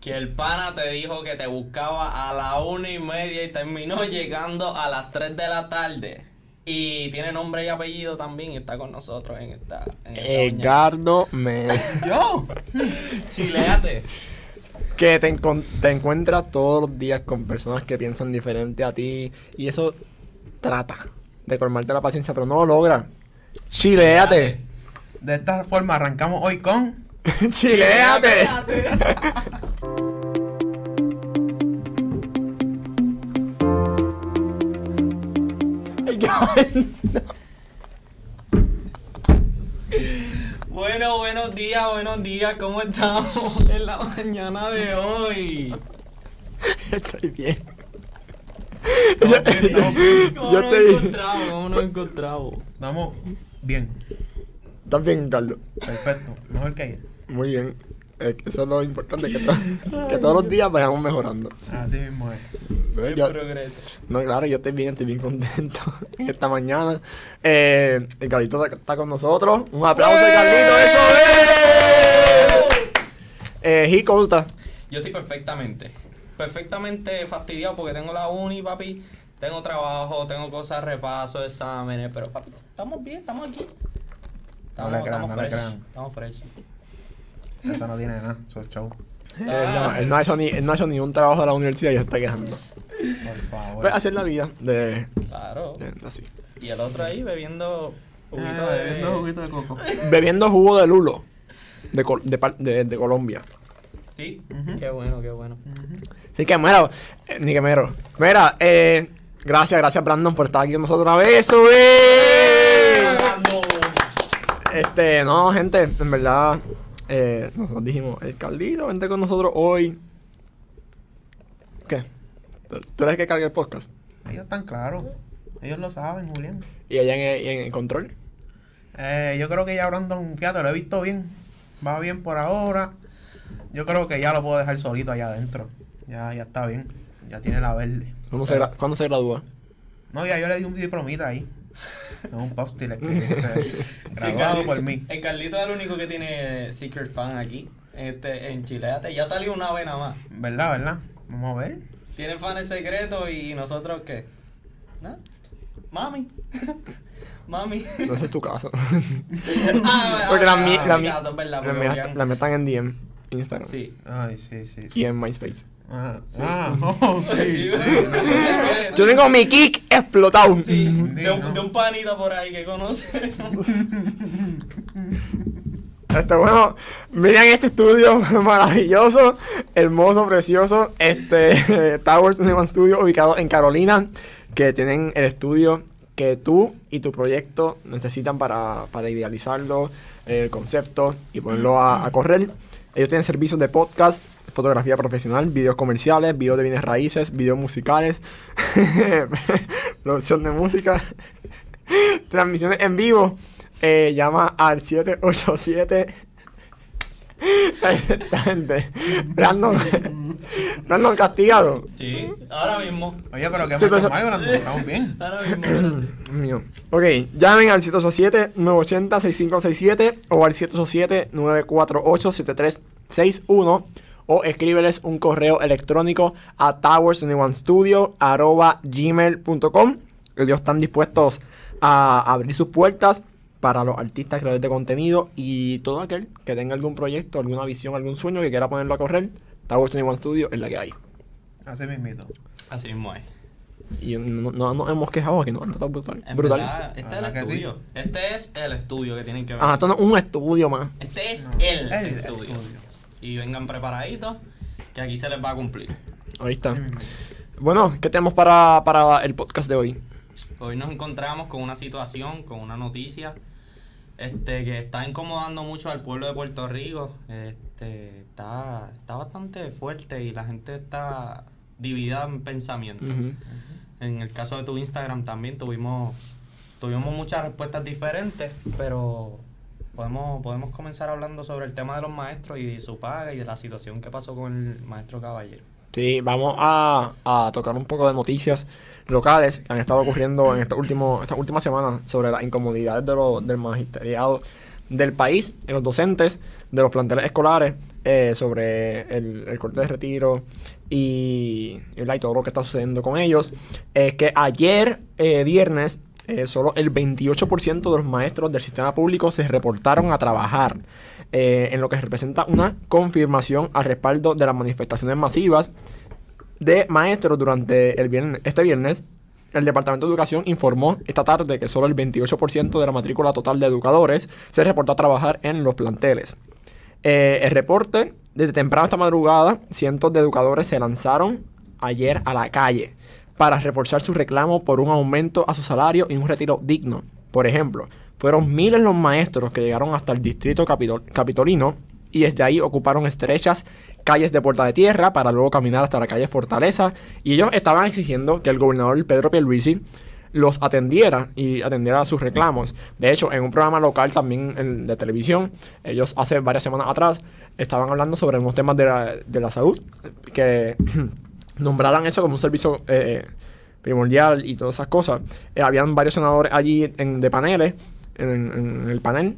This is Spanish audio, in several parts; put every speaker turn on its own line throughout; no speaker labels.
que el pana te dijo que te buscaba a la una y media y terminó llegando a las 3 de la tarde. Y tiene nombre y apellido también y está con nosotros en esta. En esta.
Edgardo me
Yo.
Chileate.
que te, encon- te encuentras todos los días con personas que piensan diferente a ti y eso trata de colmarte la paciencia, pero no lo logra. Chileate.
De esta forma arrancamos hoy con.
Chileate.
Bueno, buenos días, buenos días. ¿Cómo estamos en la mañana de hoy?
Estoy bien.
Estamos bien, estamos bien.
¿Cómo
Yo
nos
te-
encontramos? ¿Cómo nos encontramos?
Estamos bien.
¿Estás bien, Carlos?
Perfecto. Mejor que ayer.
Muy bien. Eh, Eso es lo importante, que, to- que todos los días vayamos mejorando.
Así mismo es.
El
Yo-
progreso.
no, claro, yo estoy bien, estoy bien contento en esta mañana. Eh, el Carlito está, está con nosotros. Un aplauso, Carlito, eso es. Eh, Gil, ¿cómo estás?
Yo estoy perfectamente. Perfectamente fastidiado porque tengo la uni, papi. Tengo trabajo, tengo cosas, repaso, exámenes. Pero, papi, estamos bien, estamos aquí.
No le crean, no le
fresh.
crean.
Estamos fresh.
Eso no tiene nada. Eso es show.
Él no, él no ha hecho ni, él no ha hecho ni un trabajo de la universidad y ya está quejando.
Por favor.
Pues así es la vida de,
Claro.
de- así.
Y el otro ahí bebiendo juguito
Ah,
de...
bebiendo juguito de coco.
Bebiendo jugo de lulo de, Col- de, par- de- de Colombia.
Sí,
Ujú.
qué bueno, qué bueno.
Así que, mira, eh, ni que mero. Mira, eh, gracias, gracias Brandon por estar aquí con nosotros una vez.
Vamos.
Este, no, gente, en verdad, eh, nosotros dijimos, el Carlito, vente con nosotros hoy. ¿Qué? ¿Tú tú eres el que carga el podcast?
Ellos están claros. Ellos lo saben, Julián.
Y allá en, en el control.
Eh, yo creo que ya Brandon, fíjate, lo he visto bien. Va bien por ahora. Yo creo que ya lo puedo dejar solito allá adentro. Ya, ya está bien. Ya tiene la verde.
¿Cuándo se, gra- ¿cuándo se gradúa?
No, ya yo le di un diplomita ahí. No, un post le escribí. eh, Graduado
Carli-
por mí.
El Carlito es el único que tiene Secret Fan aquí. Este, en Chileate. Ya salió una vez nada más.
¿Verdad, verdad? Vamos a ver.
Tiene fans secretos y nosotros qué? ¿No? Mami. Mami.
No sé tu caso.
Ah,
Porque las mías la,
es
las mías están en DM, Instagram.
Sí.
Ay, sí, sí.
Y en MySpace.
Ah, ah, oh, sí.
Yo tengo mi kick explotado.
Sí, de, un, de un panita por ahí que conoce.
Este, bueno, miren este estudio maravilloso, hermoso, precioso. Este, Towers Cinema Studio, ubicado en Carolina, que tienen el estudio que tú y tu proyecto necesitan para, para idealizarlo, el concepto y ponerlo a, a correr. Ellos tienen servicios de podcast, fotografía profesional, videos comerciales, videos de bienes raíces, videos musicales, producción de música, transmisiones en vivo. Eh, llama al 787 Esta gente. Brandon, Brandon castigado.
Sí, ahora mismo.
Oye, pero que
Sí, pero-
más Brandon, estamos bien.
Ahora mismo.
Mío. Ok, llamen al 787-980-6567 o al 787-948-7361 o escríbeles un correo electrónico a towersstudio.gmail.com Ellos están dispuestos a abrir sus puertas para los artistas, creadores de contenido y todo aquel que tenga algún proyecto, alguna visión, algún sueño que quiera ponerlo a correr. Towers 21 Studio es la que hay.
Así mismito.
Así mismo es.
Y no, no nos hemos quejado aquí, no, no está brutal.
En
brutal.
verdad, este es
¿Verdad
el
sí?
estudio. Este es el estudio que tienen que ver.
Ah, esto no es un estudio más.
Este es
No,
el,
el
estudio.
estudio.
Y vengan preparaditos, que aquí se les va a cumplir.
Ahí está. Bueno, ¿qué tenemos para, para el podcast de hoy?
Hoy nos encontramos con una situación, con una noticia, este, que está incomodando mucho al pueblo de Puerto Rico. Este, está, está bastante fuerte y la gente está dividida en pensamiento. En el caso de tu Instagram también tuvimos, tuvimos muchas respuestas diferentes, pero podemos, podemos comenzar hablando sobre el tema de los maestros y su paga y de la situación que pasó con el maestro Caballero.
Sí, vamos a, a tocar un poco de noticias locales que han estado ocurriendo en estos últimos, estas últimas semanas sobre las incomodidades de lo- del magisteriado del país en los docentes de los planteles escolares eh, sobre el, el corte de retiro y, y, todo lo que está sucediendo con ellos. Es que ayer, eh, viernes, eh, solo el 28% de los maestros del sistema público se reportaron a trabajar, eh, en lo que representa una confirmación al respaldo de las manifestaciones masivas de maestros durante el viernes, este viernes. El Departamento de Educación informó esta tarde que solo el 28% de la matrícula total de educadores se reportó a trabajar en los planteles. Eh, el reporte, desde temprano esta madrugada, cientos de educadores se lanzaron ayer a la calle para reforzar su reclamo por un aumento a su salario y un retiro digno. Por ejemplo, fueron miles los maestros que llegaron hasta el distrito capitolino y desde ahí ocuparon estrechas calles de Puerta de Tierra para luego caminar hasta la calle Fortaleza y ellos estaban exigiendo que el gobernador Pedro Pierluisi los atendiera y atendiera a sus reclamos. De hecho, en un programa local también de televisión, ellos hace varias semanas atrás estaban hablando sobre unos temas de la, de la salud que nombraran eso como un servicio eh, primordial y todas esas cosas. Eh, habían varios senadores allí de paneles, en, el panel,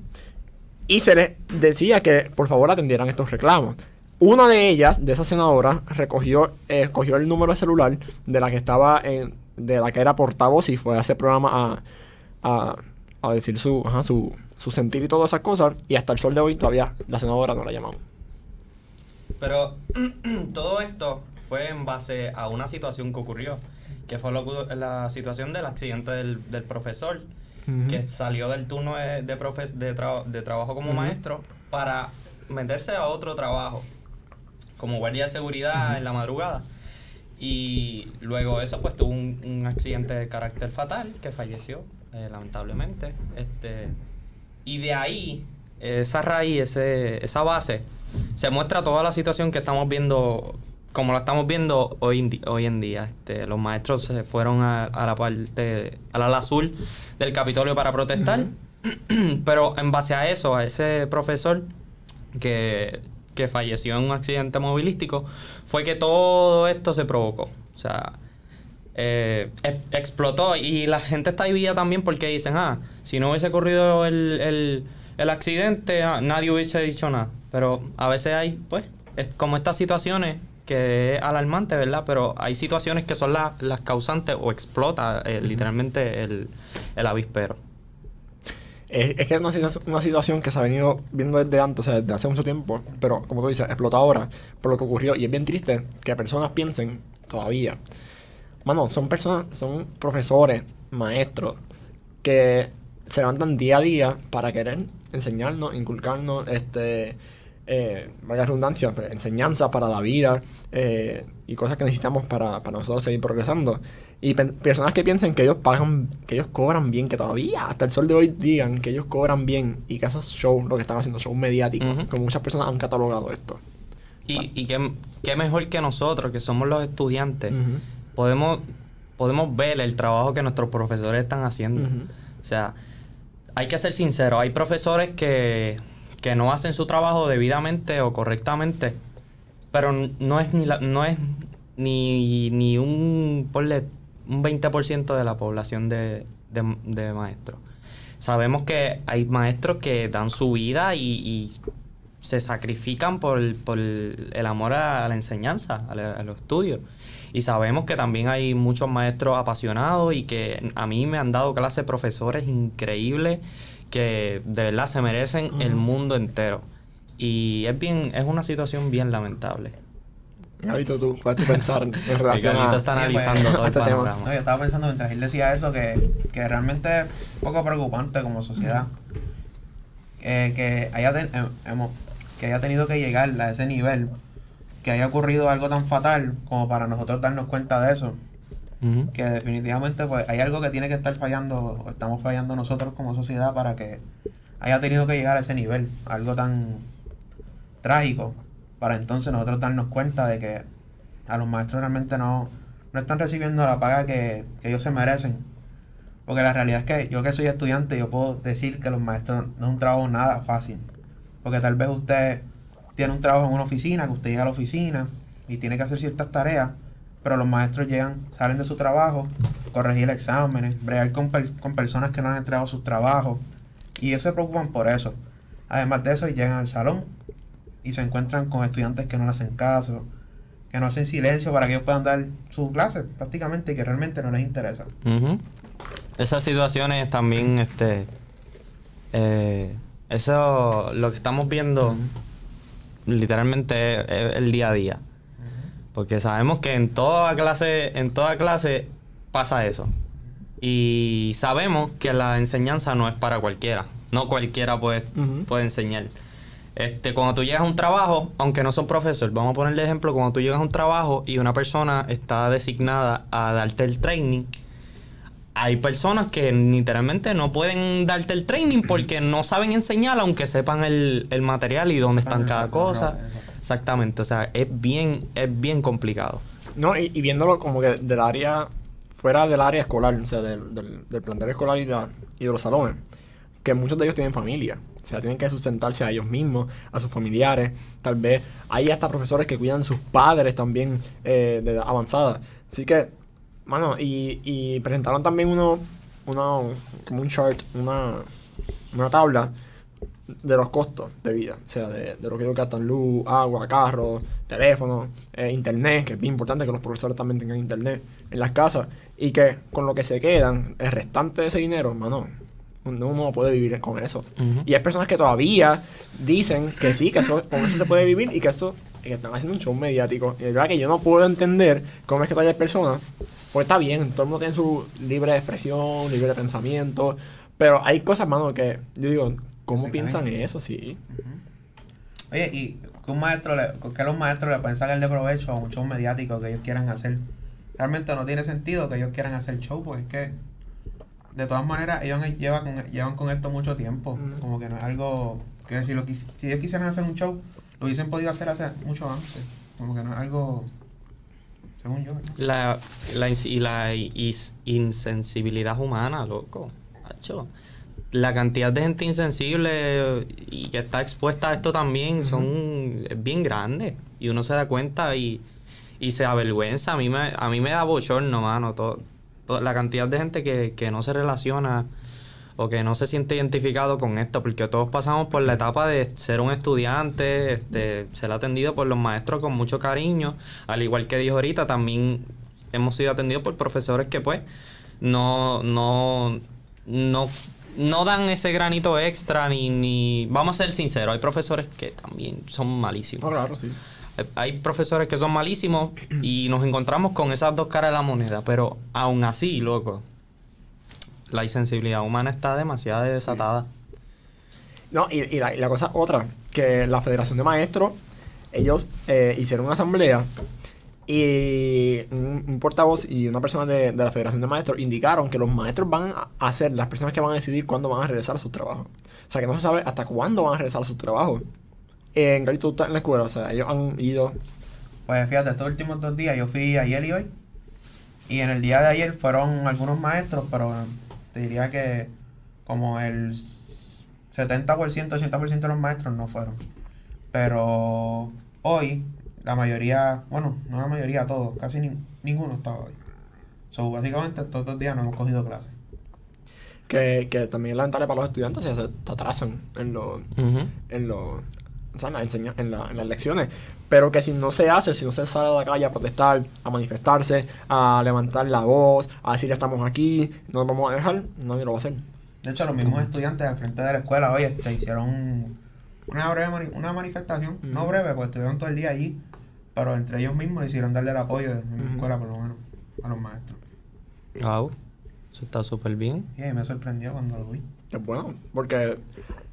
y se les decía que por favor atendieran estos reclamos. Una de ellas, de esas senadoras, recogió, eh, el número de celular de la que estaba en, de la que era portavoz y fue a ese programa a, a, decir su, su, su sentir y todas esas cosas. Y hasta el sol de hoy todavía la senadora no la llamado.
Pero todo esto fue en base a una situación que ocurrió, que fue la situación del accidente del, profesor, que salió del turno de, de, de, trabajo como maestro para meterse a otro trabajo, como guardia de seguridad en la madrugada. Y luego eso pues tuvo un, accidente de carácter fatal que falleció, eh, lamentablemente. Este, y de ahí, esa raíz, ese, esa base, se muestra toda la situación que estamos viendo como lo estamos viendo hoy, hoy en día, este, los maestros se fueron a, la parte, al ala azul del Capitolio para protestar, pero en base a eso, a ese profesor que, que falleció en un accidente movilístico, fue que todo esto se provocó. O sea, eh, explotó y la gente está dividida también porque dicen, ah, si no hubiese ocurrido el, el, el accidente, ah, nadie hubiese dicho nada. Pero a veces hay, pues, como estas situaciones que es alarmante, ¿verdad? Pero hay situaciones que son las causantes o explota eh, literalmente el, el avispero.
Es, que es una, una, situación que se ha venido viendo desde antes, o sea, desde hace mucho tiempo, pero como tú dices, explota ahora por lo que ocurrió. Y es bien triste que personas piensen todavía. Mano, son personas, son profesores, maestros, que se levantan día a día para querer enseñarnos, inculcarnos, este eh, vaya redundancia, pues, enseñanza para la vida eh, y cosas que necesitamos para, nosotros seguir progresando. Y personas que piensen que ellos pagan, que ellos cobran bien, que todavía hasta el sol de hoy digan que ellos cobran bien y que esos shows, lo que están haciendo, shows mediáticos, como muchas personas han catalogado esto.
Y, y qué, mejor que nosotros, que somos los estudiantes, podemos, podemos ver el trabajo que nuestros profesores están haciendo. O sea, hay que ser sinceros, hay profesores que que no hacen su trabajo debidamente o correctamente, pero no es ni no es ni, ni un un 20% de la población de, maestros. Sabemos que hay maestros que dan su vida y, se sacrifican por, el amor a, la enseñanza, a, a, los estudios. Y sabemos que también hay muchos maestros apasionados y que a mí me han dado clases profesores increíbles que de verdad se merecen el mundo entero. Y es bien, es una situación bien lamentable.
Gabito, tú puedes pensar en relación
a... está analizando todo este
tema. No, yo estaba pensando mientras él decía eso que, que realmente es un poco preocupante como sociedad. Eh, que, haya em, hemos, que haya tenido que llegar a ese nivel, que haya ocurrido algo tan fatal como para nosotros darnos cuenta de eso que definitivamente pues hay algo que tiene que estar fallando, estamos fallando nosotros como sociedad para que haya tenido que llegar a ese nivel, algo tan trágico, para entonces nosotros darnos cuenta de que a los maestros realmente no, no están recibiendo la paga que, ellos se merecen. Porque la realidad es que yo que soy estudiante, yo puedo decir que los maestros no un trabajo nada fácil. Porque tal vez usted tiene un trabajo en una oficina, que usted llega a la oficina y tiene que hacer ciertas tareas, pero los maestros llegan, salen de su trabajo, corregir exámenes, bregar con, con personas que no han entregado sus trabajos, y ellos se preocupan por eso. Además de eso, llegan al salón y se encuentran con estudiantes que no le hacen caso, que no hacen silencio para que ellos puedan dar su clase prácticamente y que realmente no les interesa.
Esas situaciones también, este, eh, eso, lo que estamos viendo, literalmente es, es el día a día. Porque sabemos que en toda clase, en toda clase pasa eso. Y sabemos que la enseñanza no es para cualquiera. No cualquiera puede, puede enseñar. Este, cuando tú llegas a un trabajo, aunque no son profesor, vamos a ponerle ejemplo, cuando tú llegas a un trabajo y una persona está designada a darte el training, hay personas que literalmente no pueden darte el training porque no saben enseñar aunque sepan el, el material y dónde están cada cosa. Exactamente, o sea, es bien, es bien complicado.
No, y, y viéndolo como que del área, fuera del área escolar, o sea, del, del, del plantel escolar y de, y de los salones, que muchos de ellos tienen familia. Sea, tienen que sustentarse a ellos mismos, a sus familiares. Tal vez hay hasta profesores que cuidan a sus padres también eh, de avanzada. Así que, mano, y, y presentaron también uno, uno, como un chart, una, una tabla de los costos de vida, o sea, de, de lo que ellos gastan luz, agua, carro, teléfono, eh, internet, que es bien importante que los profesores también tengan internet en las casas y que con lo que se quedan, el restante de ese dinero, hermano, uno uno no puede vivir con eso. Y hay personas que todavía dicen que sí, que eso, con eso se puede vivir y que eso, que están haciendo un show mediático. Y es verdad que yo no puedo entender cómo es que todavía hay personas, porque está bien, todo el mundo tiene su libre expresión, libre pensamiento, pero hay cosas, hermano, que yo digo, ¿cómo piensan eso? Sí.
Oye, y que un maestro le, que los maestros le pueden sacar de provecho a un show mediático que ellos quieran hacer. Realmente no tiene sentido que ellos quieran hacer show, porque es que de todas maneras ellos llevan con, llevan con esto mucho tiempo. Como que no es algo que si, lo, si ellos quisieran hacer un show, lo hubiesen podido hacer hace mucho antes. Como que no es algo, según yo. ¿no?
La, la, y la is- insensibilidad humana, loco. Hacho. La cantidad de gente insensible y que está expuesta a esto también son es bien grande. Y uno se da cuenta y, y se avergüenza. A mí me, a mí me da bochorno, mano. Todo- la cantidad de gente que, que no se relaciona o que no se siente identificado con esto, porque todos pasamos por la etapa de ser un estudiante, este, ser atendido por los maestros con mucho cariño, al igual que dijo ahorita, también hemos sido atendidos por profesores que pues no, no, no, no dan ese granito extra ni, ni, vamos a ser sinceros, hay profesores que también son malísimos.
No, claro, sí.
Hay- profesores que son malísimos y nos encontramos con esas dos caras de la moneda, pero aún así, loco, la insensibilidad humana está demasiado desatada.
No, y, y la, y la cosa otra, que la Federación de Maestros, ellos eh, hicieron una asamblea y un, un portavoz y una persona de, de la Federación de Maestros indicaron que los maestros van a, a ser las personas que van a decidir cuándo van a regresar a sus trabajos. O sea, que no se sabe hasta cuándo van a regresar a sus trabajos. En realidad tú estás en la escuela, o sea, ellos han ido...
Pues fíjate, estos últimos dos días, yo fui ayer y hoy. Y en el día de ayer fueron algunos maestros, pero te diría que como el 70%, 80% de los maestros no fueron. Pero hoy, la mayoría, bueno, no la mayoría, todos, casi ni- ninguno estaba hoy. So, básicamente estos dos días no hemos cogido clases.
Que, que también es lamentable para los estudiantes, o sea, se atrasan en los...
Ujú.
en, lo, o sea, en, la enseña- en, la- en las lecciones. Pero que si no se hace, si no se sale a la calle a protestar, a manifestarse, a levantar la voz, a decir estamos aquí, no nos vamos a dejar, nadie lo va a hacer.
De hecho, los mismos estudiantes al frente de la escuela hoy este, hicieron una breve mani- una manifestación, no breve, pues estuvieron todo el día allí, pero entre ellos mismos hicieron darle el apoyo en la escuela, por lo menos, a los maestros.
Wow, eso está súper bien.
Y ahí me sorprendió cuando lo vi.
Es bueno, porque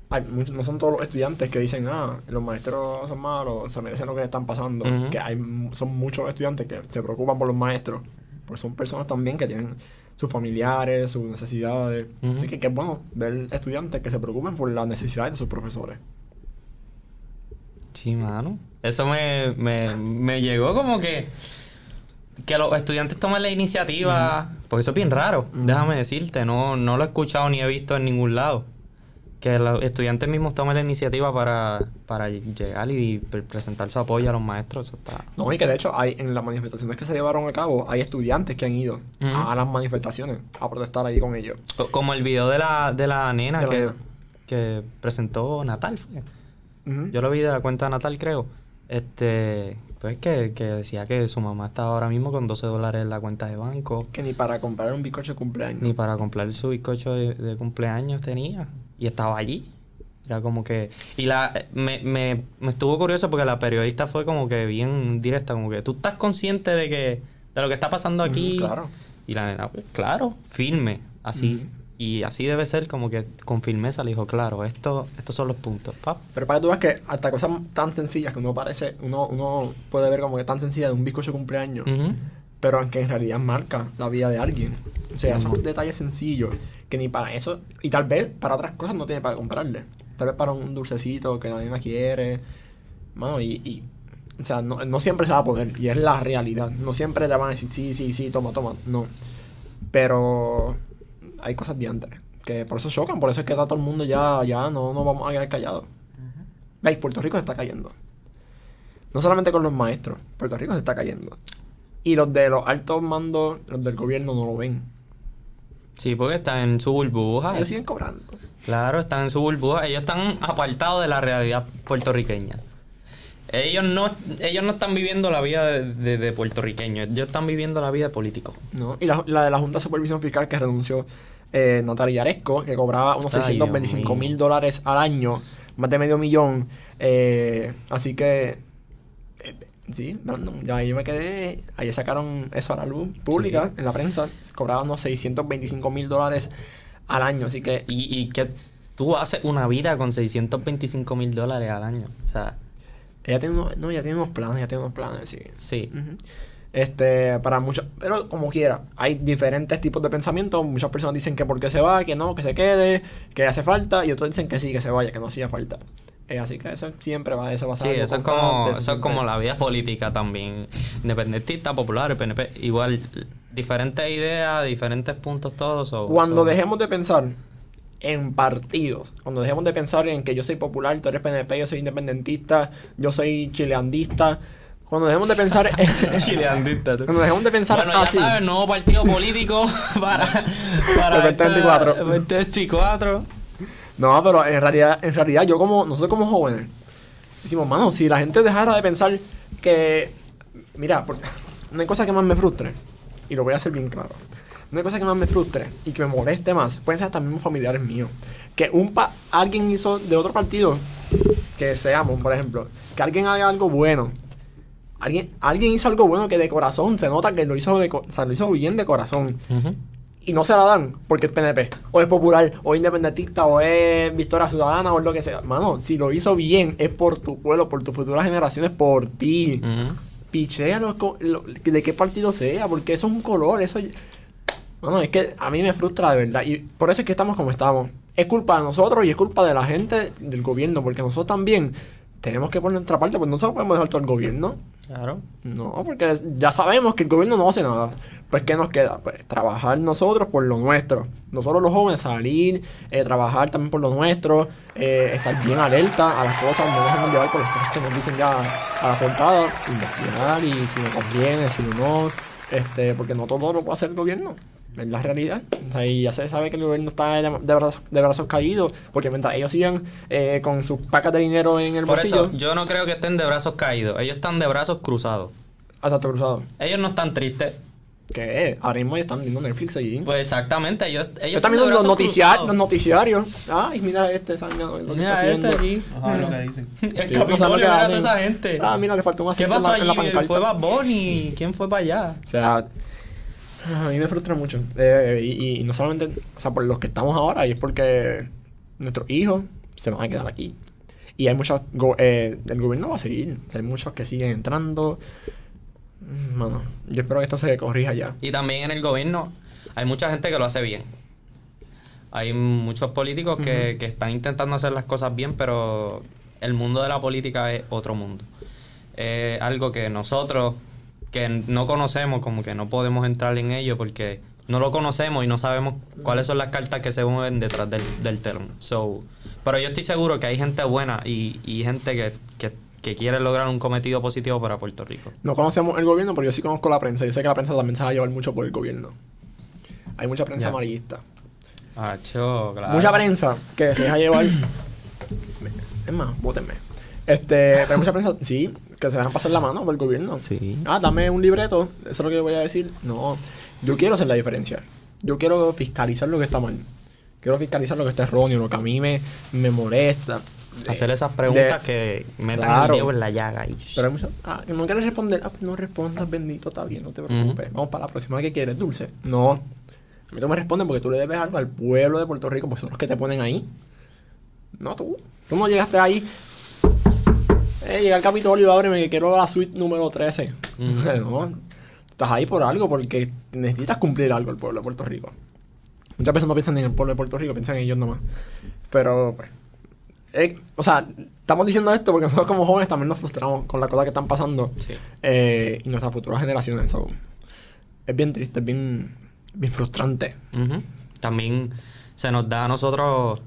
hay muchos- no son todos los estudiantes que dicen, ah, los maestros son malos, se merecen lo que están pasando. Que hay, son muchos estudiantes que se preocupan por los maestros, porque son personas también que tienen sus familiares, sus necesidades. Así que, que es bueno ver estudiantes que se preocupen por las necesidades de sus profesores.
Sí, mano. Eso me, me, me llegó como que que los estudiantes tomen la iniciativa, porque eso es bien raro, déjame decirte, no, no lo he escuchado ni he visto en ningún lado. Que los estudiantes mismos tomen la iniciativa para, para llegar y pre- presentar su apoyo a los maestros. Está...
No, y que de hecho hay en las manifestaciones que se llevaron a cabo, hay estudiantes que han ido a las manifestaciones a protestar ahí con ellos.
Co- Como el video de la, de la nena
De la
que,
nena.
que presentó Natal. fue. Yo lo vi de la cuenta de Natal, creo. Este, pues que, que decía que su mamá estaba ahora mismo con 12 dólares en la cuenta de banco.
Que ni para comprar un bizcocho de cumpleaños.
Ni para comprar su bizcocho de, de cumpleaños tenía. Y estaba allí. Era como que... Y la me, me, me estuvo curioso porque la periodista fue como que bien directa. Como que tú estás consciente de que... De lo que está pasando aquí.
Claro.
Y la nena, pues, claro, firme. Así. Y así debe ser como que con firmeza le dijo, claro, esto, estos son los puntos. Pap.
Pero para que tú veas que hasta cosas tan sencillas que uno parece, uno, uno puede ver como que tan sencilla de un bizcocho de cumpleaños, pero que en realidad marca la vida de alguien. O sea,
Sí,
esos
mo.
detalles sencillos que ni para eso, y tal vez para otras cosas no tiene para comprarle. Tal vez para un dulcecito que nadie más quiere. Mano, y, y o sea, no, no siempre se va a poder, y es la realidad. No siempre te van a decir, sí, sí, sí, toma, toma. No. Pero hay cosas diantres que por eso chocan, por eso es que está todo el mundo ya, ya no, no vamos a quedar callados. ¿Veis? Puerto Rico se está cayendo. No solamente con los maestros, Puerto Rico se está cayendo. Y los de los altos mandos, los del gobierno no lo ven.
Sí, porque están en su burbuja.
Ellos siguen cobrando.
Claro, están en su burbuja. Ellos están apartados de la realidad puertorriqueña. Ellos no, ellos no están viviendo la vida de, de- de puertorriqueños. Ellos están viviendo la vida de políticos.
¿no? Y la, la de la Junta de Supervisión Fiscal que renunció eh, Natalia Yaresco, que cobraba unos
Ay,
625 mil dólares al año, más de medio millón. eh, así que, eh, sí, no, no, ya ahí me quedé. Ahí sacaron eso a la luz pública, en la prensa. Cobraba unos 625 mil dólares al año. Así que,
Y, y que tú haces una vida con 625 mil dólares al año. O sea,
ella tiene unos, no, ella tiene unos planes, ella tiene unos planes, sí.
sí.
Este, para muchos, pero como quiera, hay diferentes tipos de pensamiento. Muchas personas dicen que porque se va, que no, que se quede, que hace falta, y otros dicen que sí, que se vaya, que no hacía falta. Eh, así que eso siempre va, eso va a
Sí,
ser algo
eso es, como, eso es como la vida política también. Independentista, popular, PNP. Igual, diferentes ideas, diferentes puntos todos.
Cuando
son-
dejemos de pensar en partidos, cuando dejemos de pensar en que yo soy popular, tú eres PNP, yo soy independentista, yo soy chileandista, cuando dejemos de pensar en,
Chileandista, tú.
cuando dejemos de pensar
Bueno, ya
así,
sabes, nuevo partido político para, para
El 2024.
Esta- 2024.
No, pero en realidad, en realidad yo como, nosotros como jóvenes, decimos, mano, si la gente dejara de pensar que, mira, porque una cosa que más me frustre, y lo voy a hacer bien claro, una cosa que más me frustre y que me moleste más, pueden ser hasta mismos familiares míos, que un pa alguien hizo de otro partido, que seamos, por ejemplo, que alguien haga algo bueno, alguien, alguien hizo algo bueno que de corazón se nota que lo hizo, de, o sea, lo hizo bien de corazón y no se la dan porque es PNP, o es popular, o es independentista, o es Victoria Ciudadana, o es lo que sea. Mano, si lo hizo bien, es por tu pueblo, por tus futuras generaciones, por ti.
Ujú.
Pichea lo- de qué partido sea, porque eso es un color, eso... Mano, es que a mí me frustra de verdad, y por eso es que estamos como estamos. Es culpa de nosotros y es culpa de la gente del gobierno, porque nosotros también tenemos que poner nuestra parte, pues no se lo podemos dejar todo el gobierno.
Claro.
No, porque ya sabemos que el gobierno no hace nada. Pues, ¿qué nos queda? Pues trabajar nosotros por lo nuestro. Nosotros los jóvenes salir, eh, trabajar también por lo nuestro, eh, estar bien alerta a las cosas, no dejarnos llevar por las cosas que nos dicen ya a la soltada, investigar y si me conviene, si no, este, porque no todo lo puede hacer el gobierno. Es la realidad. O sea, y ya se sabe que el gobierno está de, de brazos, de brazos caídos, porque mientras ellos sigan eh, con sus pacas de dinero en el
Por
bolsillo,
eso, yo no creo que estén de brazos caídos. Ellos están de brazos cruzados.
hasta cruzado.
Ellos no están tristes.
¿Qué? Ahora mismo ya están viendo Netflix allí.
Pues exactamente, ellos, ellos están de
los, noticiar,
cruzados.
los noticiarios. Ay, mira este sangre, lo que
Mira
está
este
haciendo.
aquí.
Vamos a ver lo que dicen.
El
Sí,
Capitolio,
¿sabes qué
mira a toda esa gente.
Ah, mira, le faltó un
¿Qué
asiento en
pasó
la, en la
allí?
pancarta.
Fue Bad Bunny. ¿Quién fue para allá?
O sea, a mí me frustra mucho. Eh, y, y no solamente, o sea, por los que estamos ahora, y es porque nuestros hijos se van a quedar aquí. Y hay muchos, go- eh, el gobierno va a seguir. Hay muchos que siguen entrando. Mm, Mano, yo espero que esto se corrija ya.
Y también en el gobierno hay mucha gente que lo hace bien. Hay muchos políticos que, que están intentando hacer las cosas bien, pero el mundo de la política es otro mundo. Es algo que nosotros, que no conocemos, como que no podemos entrar en ello porque no lo conocemos y no sabemos cuáles son las cartas que se mueven detrás del, del telón. So, pero yo estoy seguro que hay gente buena y, y gente que, que, que quiere lograr un cometido positivo para Puerto Rico.
No conocemos el gobierno, pero yo sí conozco la prensa. Yo sé que la prensa también se va a llevar mucho por el gobierno. Hay mucha prensa amarillista.
Acho, claro.
Mucha prensa que se deja llevar. es más, bótenme. Este, pero mucha prensa, sí, que se dejan pasar la mano por el gobierno.
Sí.
Ah, dame un libreto, eso es lo que yo voy a decir. No, yo quiero hacer la diferencia. Yo quiero fiscalizar lo que está mal. Quiero fiscalizar lo que está erróneo, lo que a mí me, me molesta.
Hacer
De-
esas preguntas
de-
que metan
Claro.
el dedo en la llaga. Y...
Pero hay muchos, ah, que no quieres responder. Ah, no respondas, bendito, está bien, no te preocupes. Vamos para la próxima. ¿Qué quieres? Dulce. No. A mí tú me respondes porque tú le debes algo al pueblo de Puerto Rico, porque son los que te ponen ahí. No tú. Tú no llegaste ahí. Eh, llega al Capitolio, ábreme que quiero la suite número 13.
Ujú.
no. Estás ahí por algo, porque necesitas cumplir algo el pueblo de Puerto Rico. Muchas veces no piensan en el pueblo de Puerto Rico, piensan en ellos nomás. Pero, pues. eh, o sea, estamos diciendo esto porque nosotros como jóvenes también nos frustramos con las cosas que están pasando.
Sí.
eh, y nuestras futuras generaciones. so, es bien triste, es bien, bien frustrante.
También se nos da a nosotros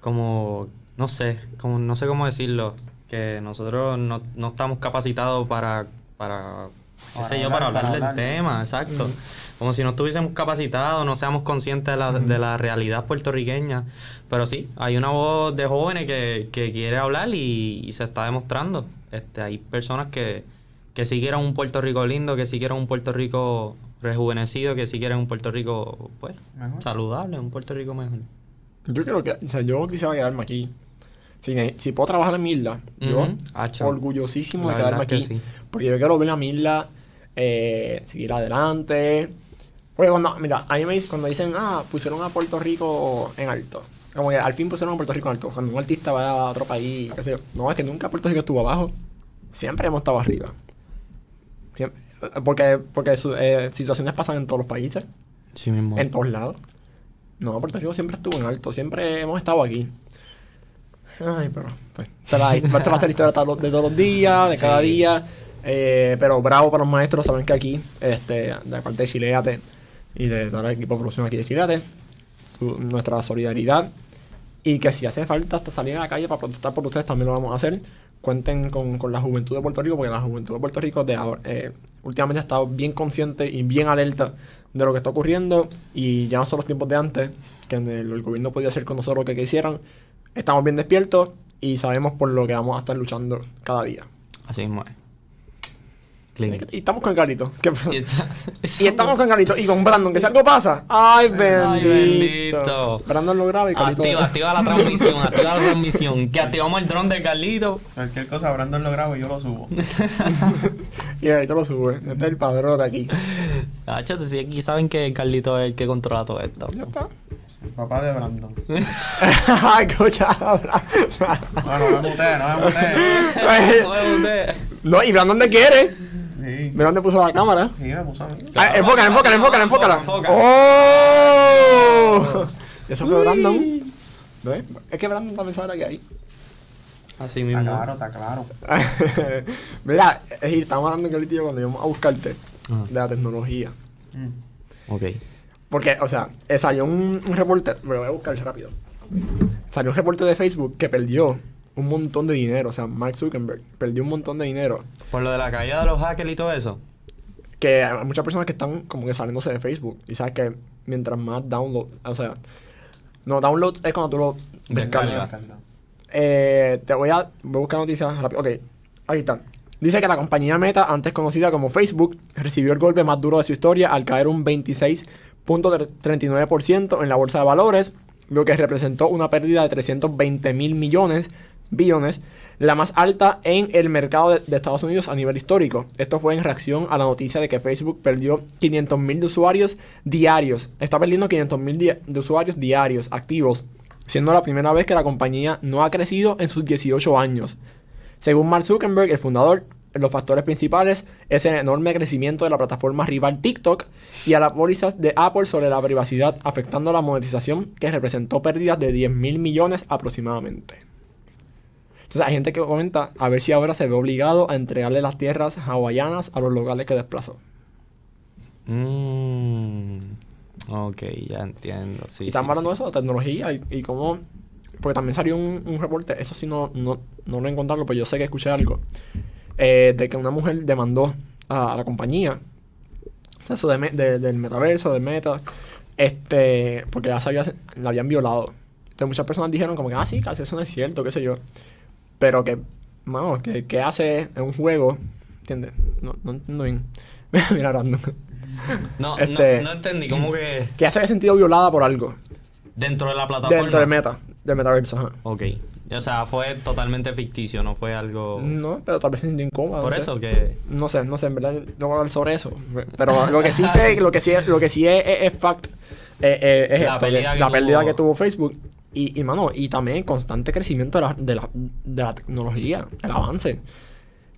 como, no sé, como, no sé cómo decirlo, que nosotros no, no estamos capacitados para, para, qué sé yo,
hablar,
para hablar
para
del
hablar.
tema, exacto. Como si no estuviésemos capacitados, no seamos conscientes de la, de la realidad puertorriqueña. Pero sí, hay una voz de jóvenes que, que quiere hablar y, y se está demostrando. Este, hay personas que, que sí quieren un Puerto Rico lindo, que sí quieren un Puerto Rico rejuvenecido, que sí quieren un Puerto Rico, pues,
Mejor.
saludable, un Puerto Rico mejor.
Yo creo que, o sea, yo quisiera quedarme aquí. Si, ne- si puedo trabajar en Mirla, yo orgullosísimo
La
de quedarme aquí.
que sí.
Porque yo quiero ver a Mirla eh, seguir adelante. Porque cuando, mira, a mí me dicen, cuando dicen, ah, pusieron a Puerto Rico en alto. Como que al fin pusieron a Puerto Rico en alto. Cuando un artista va a otro país, qué sé yo. No, es que nunca Puerto Rico estuvo abajo. Siempre hemos estado arriba. Siempre- porque porque su- eh, situaciones pasan en todos los países.
Sí mismo.
En todos lados. No, Puerto Rico siempre estuvo en alto, siempre hemos estado aquí. Ay, pero, pues, es la, esta va a ser la historia de todos los- días, de
Sí.
cada día. Eh, pero bravo para los maestros, saben que aquí, este, de parte de Chileate y de todo el equipo de producción aquí de Chileate, su- nuestra solidaridad. Y que si hace falta hasta salir a la calle para protestar por ustedes, también lo vamos a hacer. Cuenten con, con la juventud de Puerto Rico, porque la juventud de Puerto Rico de ahora, eh, últimamente ha estado bien consciente y bien alerta de lo que está ocurriendo. Y ya no son los tiempos de antes, que el, el gobierno podía hacer con nosotros lo que quisieran. Estamos bien despiertos y sabemos por lo que vamos a estar luchando cada día.
Así mismo es. Clean.
Y estamos con Carlito. ¿Qué-
Y está-
Y estamos con Carlito y con Brandon, que si algo pasa. ¡Ay, bendito!
bendito.
Brandon lo graba y Carlito.
Activa, activa la transmisión, activa la transmisión. Que activamos el dron de Carlito.
Cualquier cosa, Brandon lo grabo y yo lo subo.
Y Carlito lo sube. Este es el padrón de aquí.
Háchate, si aquí saben que Carlito es el que controla todo esto.
Ya está.
El papá de Brandon.
Escucha, Brandon.
No, no me mutee, no me
usted.
No, y Brandon te quiere.
Sí.
Mira dónde puso la cámara.
Sí, me puso a mí.
Ah, enfócala, enfócala, enfócala, enfócala.
Enfoca,
¡Oh! Eso fue Brandon. ¿Ves? Es que Brandon también sabe la que hay.
Así
Está
mismo.
claro, está claro.
Mira, es estamos hablando en el tío cuando íbamos a buscarte
Ajá.
de la tecnología.
Mm.
Ok.
Porque, o sea, eh, salió un, un reporte, me lo voy a buscar rápido. Salió un reporte de Facebook que perdió un montón de dinero. O sea, Mark Zuckerberg perdió un montón de dinero.
Por lo de la caída de los hackers y todo eso.
Que hay muchas personas que están como que saliéndose de Facebook. Y sabes que mientras más download, o sea, no, download es cuando tú lo
Descarga.
descargas. Eh, te voy a, voy a buscar noticias rápido. Ok, ahí está. Dice que la compañía Meta, antes conocida como Facebook, recibió el golpe más duro de su historia al caer un 26.39% en la bolsa de valores, lo que representó una pérdida de 320 mil millones, billones, la más alta en el mercado de, Estados Unidos a nivel histórico. Esto fue en reacción a la noticia de que Facebook perdió 500 mil usuarios diarios. Está perdiendo 500 mil de usuarios diarios activos siendo la primera vez que la compañía no ha crecido en sus 18 años. Según Mark Zuckerberg, el fundador, los factores principales es el enorme crecimiento de la plataforma rival TikTok y a las pólizas de Apple sobre la privacidad, afectando la monetización que representó pérdidas de 10 mil millones aproximadamente. Entonces hay gente que comenta a ver si ahora se ve obligado a entregarle las tierras hawaianas a los locales que desplazó.
Mm, ok, ya entiendo. Sí,
y están
sí,
hablando
sí.
de eso, de tecnología y, y cómo. Porque también salió un, un reporte, eso sí no, no, no lo he encontrado, pero yo sé que escuché algo. Eh, de que una mujer demandó a, a la compañía. o sea, Eso de de- del metaverso, del meta. Este, porque ya la habían violado. Entonces muchas personas dijeron como que, ah, sí, casi eso no es cierto, qué sé yo. Pero que, mano, que, que hace en un juego, ¿entiendes? No, no entiendo bien. Mira, random.
No,
Este-
no, no entendí, como que
Que había sentido violada por algo.
dentro de la plataforma.
Dentro del meta, del metaverso, ajá.
Ok. O sea, fue totalmente ficticio, no fue algo...
No, pero tal vez se sintió incómoda.
Por
no sé.
eso que...
No sé, no sé, en verdad no voy a hablar sobre eso. Pero lo que sí sé, lo que sí, es- lo que sí es, es- es fact, eh, eh, es
La
esto, que-
pérdida que
la
tuvo-
pérdida que tuvo Facebook. Y, y, mano, y también el constante crecimiento de la, de la, de la tecnología, el avance.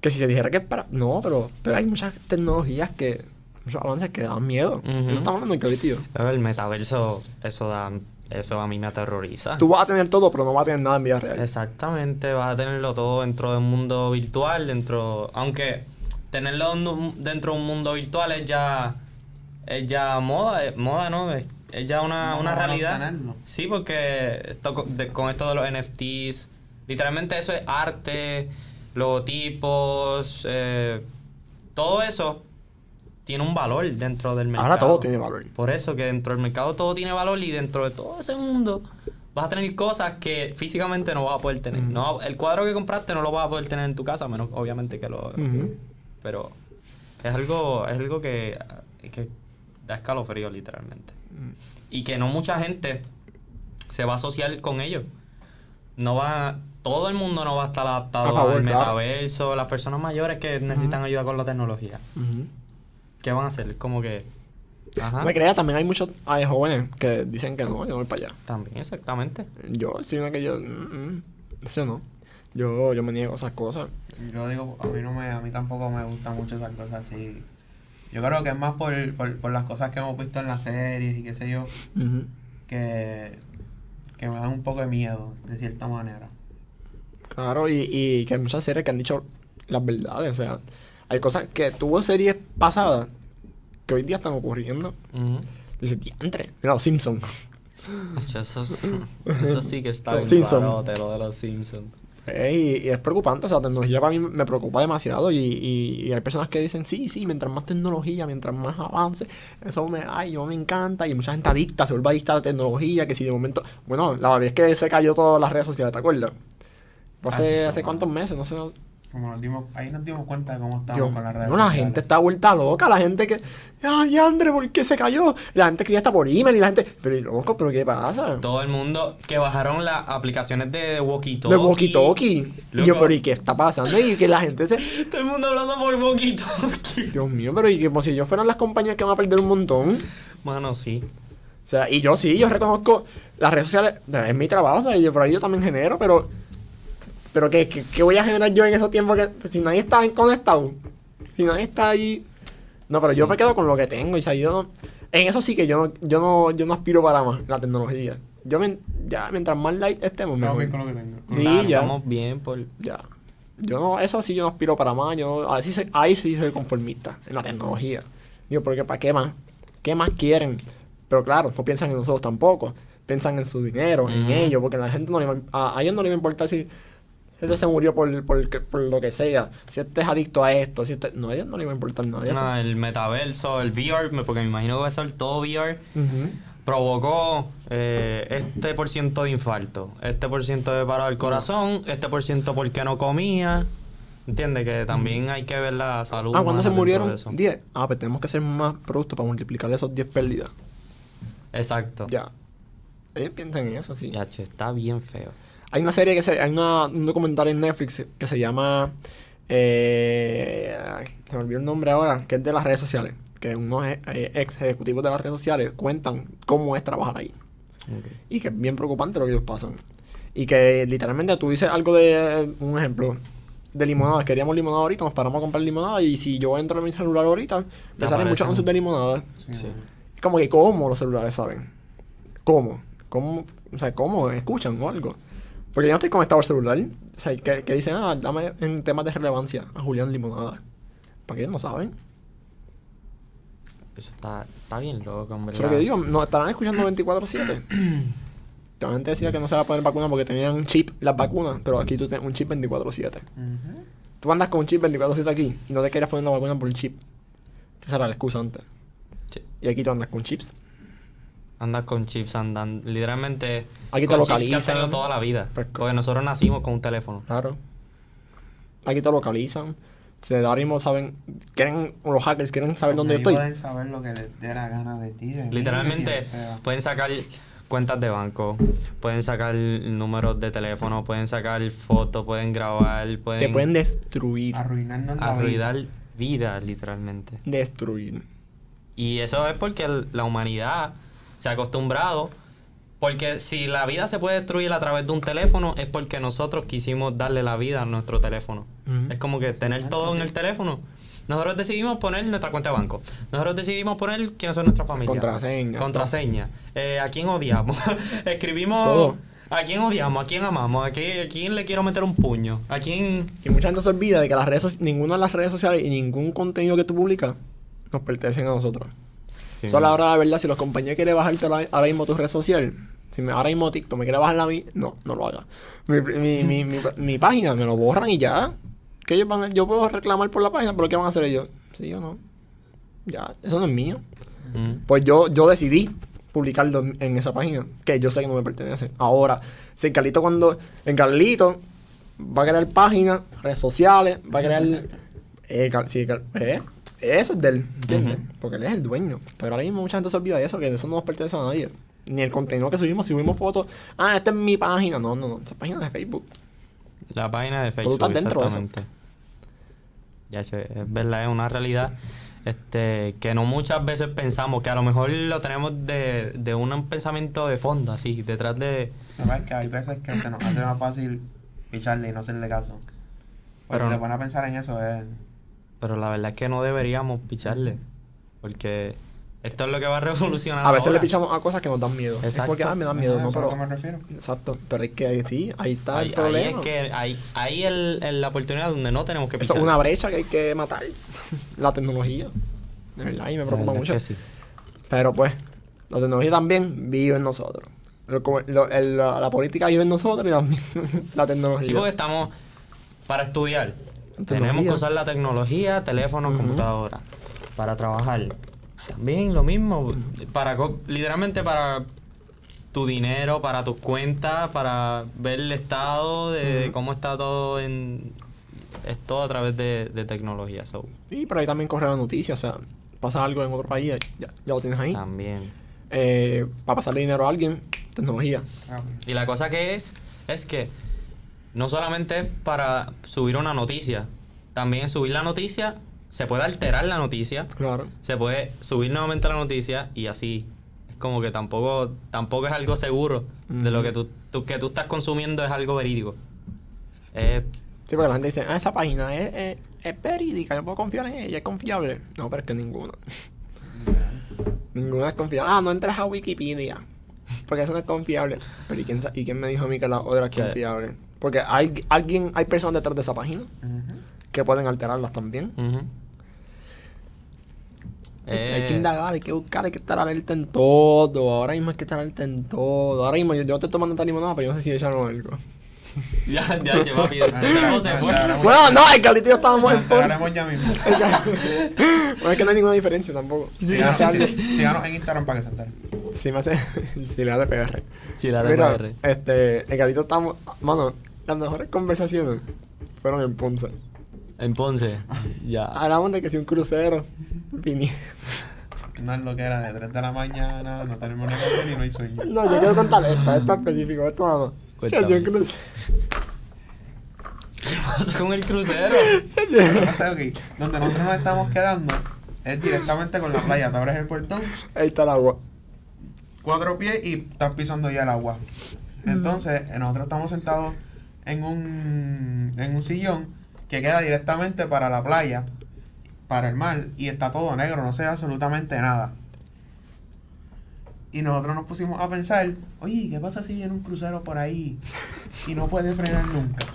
Que si se dijera que para... No, pero, pero hay muchas tecnologías que... Muchos avances que dan miedo.
Ujú.
Eso estamos hablando de que tío.
El metaverso, eso da... Eso a mí me aterroriza.
Tú vas a tener todo, pero no vas a tener nada en vida real.
Exactamente, vas a tenerlo todo dentro de un mundo virtual, dentro... Aunque tenerlo dentro de un mundo virtual es ya... Es ya moda, es moda, ¿no? Es, es ya una,
No,
una realidad. Sí, porque esto, co- de- con esto de los NFTs, literalmente eso es arte, logotipos, eh, todo eso tiene un valor dentro del mercado.
Ahora todo tiene valor.
Por eso que dentro del mercado todo tiene valor y dentro de todo ese mundo vas a tener cosas que físicamente no vas a poder tener. No, el cuadro que compraste no lo vas a poder tener en tu casa, menos obviamente que lo... Pero es algo, es algo que, que da escalofrío literalmente. Y que no mucha gente se va a asociar con ellos. No va... Todo el mundo no va a estar adaptado
favor,
al
claro.
metaverso, las personas mayores que necesitan ayuda con la tecnología.
Ujú.
¿Qué van a hacer? Como que... Ajá.
No me creas, también hay muchos hay jóvenes que dicen que no, yo no voy para allá.
También, exactamente.
Yo soy una que yo. mm, mm, eso no. Yo, yo me niego a esas cosas.
Yo digo, a mí no me, a mí tampoco me gustan mucho esas cosas así. Yo creo que es más por, por, por las cosas que hemos visto en las series y qué sé yo, que, que me dan un poco de miedo, de cierta manera.
Claro, y, y que hay muchas series que han dicho las verdades. O sea, hay cosas que tuvo series pasadas que hoy día están ocurriendo.
Ujú.
Dice, diantre. Mira, los Simpsons.
Eso, es- eso sí que está bien
Simpson.
rarote, lo de los Simpsons.
Y, es preocupante, o sea, la tecnología para mí me preocupa demasiado y, y- y hay personas que dicen, sí, sí, mientras más tecnología, mientras más avance, eso me, ay, yo me encanta y mucha gente adicta, se vuelve adicta a la tecnología, que si de momento, bueno, la vez que se cayó todas las redes sociales, ¿te acuerdas? Fue Hace,
Ay,
hace cuántos meses, no sé.
Como nos dimos, ahí nos dimos cuenta de cómo estábamos
Yo,
con las redes
no, la
sociales.
gente está vuelta loca, la gente que, ay, André, ¿por qué se cayó? La gente escribía hasta por email y la gente, pero loco, ¿pero qué pasa?
Todo el mundo que bajaron las aplicaciones de walkie talkie.
De walkie talkie. Y yo, pero ¿y qué está pasando? Y que la gente se,
Todo el mundo hablando por walkie talkie.
Dios mío, pero y que como si yo fueran las compañías que van a perder un montón.
Mano, sí.
O sea, y yo sí, yo reconozco las redes sociales, es mi trabajo, o sea, yo por ahí yo también genero, pero. Pero ¿qué, qué, qué voy a generar yo en esos tiempos que si nadie está conectado? Si nadie está ahí. No, pero yo
Sí.
me quedo con lo que tengo. Y o sea, yo no. En eso sí que yo no, yo no, yo no aspiro para más la tecnología. Yo me- ya mientras más light estemos, mejor.
bien con lo que tengo.
Sí,
Claro,
ya.
Estamos bien por...
Ya. Yo no, eso sí yo no aspiro para más. Yo, ahí, sí, soy- ahí sí soy conformista, en la tecnología. Digo, porque ¿para qué más? ¿Qué más quieren? Pero claro, no piensan en nosotros tampoco. Piensan en su dinero, en
Ujú.
ellos, porque a la gente no le va, a, a ellos no le va a importar si este se murió por, por, por lo que sea, si este es adicto a esto, si este. No, a ellos no le va a importar nada de eso.
No, el metaverso, el VR, porque me imagino que va a ser todo VR, provocó eh, este por ciento de infarto, este por ciento de paro del corazón, este por ciento porque no comía. ¿Entiendes? Que también hay que ver la salud.
Ah, cuando se murieron
de eso.
10. Ah, pues tenemos que hacer más productos para multiplicar esos 10 pérdidas.
Exacto.
Ya. Ellos piensan en eso, sí.
Ya, che, está bien feo.
Hay una serie que se. Hay una, un documental en Netflix que se llama. Eh, se me olvidó el nombre ahora, que es de las redes sociales. Que unos eh, ex ejecutivos de las redes sociales cuentan cómo es trabajar ahí. Y que es bien preocupante lo que ellos pasan. Y que literalmente tú dices algo de. Un ejemplo. De limonada. Queríamos limonada ahorita, nos paramos a comprar limonada. Y si yo entro en mi celular ahorita, me salen muchos anuncios de limonada.
Sí.
Como que, ¿cómo los celulares saben? ¿Cómo? ¿Cómo? O sea, ¿cómo? ¿Escuchan o algo? Porque yo no estoy conectado al celular. O sea, que, que dicen, ah, dame en temas de relevancia a Julián Limonada. ¿Para qué ellos no saben?
Eso está, está bien loco, verdad.
Eso es lo que digo, no estarán escuchando 24-7. También te decía que no se va a poner vacuna porque tenían chip las vacunas, pero aquí tú tienes un chip 24-7.
Ujú.
Tú andas con un chip 24-7 aquí y no te quieres poner una vacuna por el chip. Esa era la excusa antes.
Sí.
Y aquí tú andas con chips.
Andas con chips, andan literalmente
Aquí te
con chips que has
localizan.
tenido toda la vida.
Pues,
Porque nosotros nacimos con un teléfono.
Claro. Aquí te localizan. Se ahora mismo saben, quieren, los hackers quieren saber dónde estoy.
pueden saber lo que les dé la gana de ti. de mí, de
Literalmente
quien sea.
pueden sacar cuentas de banco, pueden sacar números de teléfono, pueden sacar fotos, pueden grabar, pueden,
Te pueden destruir.
Arruinarnos la vida.
arruinar vidas, literalmente.
Destruir.
Y eso es porque el- la humanidad se ha acostumbrado. Porque si la vida se puede destruir a través de un teléfono, es porque nosotros quisimos darle la vida a nuestro teléfono. Es como que tener todo en el teléfono. Nosotros decidimos poner nuestra cuenta de banco. Nosotros decidimos poner quiénes son nuestra familia.
Contraseña.
Contraseña. Eh, ¿A quién odiamos? Escribimos...
Todo.
¿A quién odiamos? ¿A quién amamos? ¿A quién, a quién le quiero meter un puño? ¿A quién...?
Y mucha gente se olvida de que las redes, ninguna de las redes sociales y ningún contenido que tú publicas nos pertenecen a nosotros.
Sí.
Solo ahora, la verdad, si los compañeros quieren bajarte la- ahora mismo tu red social, si me, ahora mismo TikTok me quiere bajar la mi, no, no lo haga. Mi, mi, mi, mi, mi página me lo borran y ya. Que ellos van, a- yo puedo reclamar por la página, pero ¿qué van a hacer ellos? Sí o no. Ya, eso no es mío.
Mm.
Pues yo, yo decidí publicarlo en- en esa página, que yo sé que no me pertenece. Ahora, si en Carlito cuando, en Carlito va a crear páginas, redes sociales, va a crear, eh, Car- sí, Car- eh, eso es de él. Porque él es el dueño. Pero ahora mismo mucha gente se olvida de eso, que eso no nos pertenece a nadie. Ni el contenido que subimos, si subimos fotos, ah, esta es mi página. No, no, no, esa página es de Facebook.
La página de
Pero tú
Facebook,
estás dentro de eso.
exactamente. Ya, es verdad, es una realidad este que no muchas veces pensamos, que a lo mejor lo tenemos de, de un pensamiento de fondo, así, detrás de...
Pasa es que hay veces que se nos hace más fácil picharle y no hacerle caso. Pero
Pero
si te pones a pensar en eso, es.
Pero la verdad es que no deberíamos picharle, porque esto es lo que va a revolucionar.
A veces le pichamos a cosas que nos dan miedo. Es
Exacto.
porque, ah, me dan miedo, no,
es
pero...
que me refiero.
Exacto, pero es que sí, ahí está
Ahí,
el
ahí
problema.
es que hay, ahí el, el- la oportunidad donde no tenemos que
Eso
pichar.
es una brecha que hay que matar. la tecnología. De verdad, y me preocupa mucho.
es sí.
Pero pues, la tecnología también vive en nosotros. Lo- como- lo- el- la, la política vive en nosotros y también la tecnología.
Sí, porque estamos para estudiar.
Tecnología.
Tenemos que usar la tecnología, teléfono,
Ujú.
computadora. Para trabajar. También lo mismo. Para literalmente para tu dinero, para tus cuentas, para ver el estado de cómo está todo en. Es todo a través de, de tecnología. So,
Sí, pero ahí también corre la noticia. O sea, pasa algo en otro país, ya, ya lo tienes ahí.
también.
Eh, para pasarle dinero a alguien, tecnología.
Ah,
Y la cosa que es, es que no solamente es para subir una noticia, también subir la noticia, se puede alterar la noticia,
Claro.
se puede subir nuevamente la noticia y así. Es como que tampoco, tampoco es algo seguro de lo que tú, tú- que tú estás consumiendo es algo verídico. Eh,
Sí, porque la gente dice, ah, esa página es, es, es verídica, yo puedo confiar en ella, es confiable. No, pero es que ninguna. Ninguna es confiable. Ah, no entres a Wikipedia. Porque eso no es confiable. Pero ¿y quién, y quién me dijo a mí que la otra es confiable? Porque hay alguien, hay personas detrás de esa página
ujú.
que pueden alterarlas también. Hay, que- hay
Eh,
que indagar, hay que buscar, hay que estar alerta en todo. Ahora mismo hay que estar alerta en todo. Ahora mismo yo, yo te estoy tomando esta limonada, pero yo no sé si echaron algo.
ya, ya, che, papi, este tiempo se fue.
Bueno, no, el Carlito y yo estábamos en
Nos
por.
enteraremos ya mismo.
bueno, es que no hay ninguna diferencia tampoco.
Síganos, sí- síganos en Instagram para que se enteren.
si me hace. si le hace PR.
Chila de PR.
este, el Carlito estamos. Mano, las mejores conversaciones fueron en Ponce.
En Ponce. Ya.
Hablamos de que si un crucero. Vini.
No es lo que era de 3 de la mañana, no tenemos ni comer y no hay sueño.
No, yo quiero contar esta, esta específico, esto nada más. Que si un crucero.
¿Qué pasa con el crucero?
Es que donde nosotros nos estamos quedando es directamente con la playa. Te abres el portón,
Ahí está el agua.
cuatro pies y estás pisando ya el agua. Entonces, eh, nosotros estamos sentados en un, en un sillón que queda directamente para la playa, para el mar, y está todo negro, no se ve absolutamente nada. Y nosotros nos pusimos a pensar, oye, ¿qué pasa si viene un crucero por ahí y no puede frenar nunca?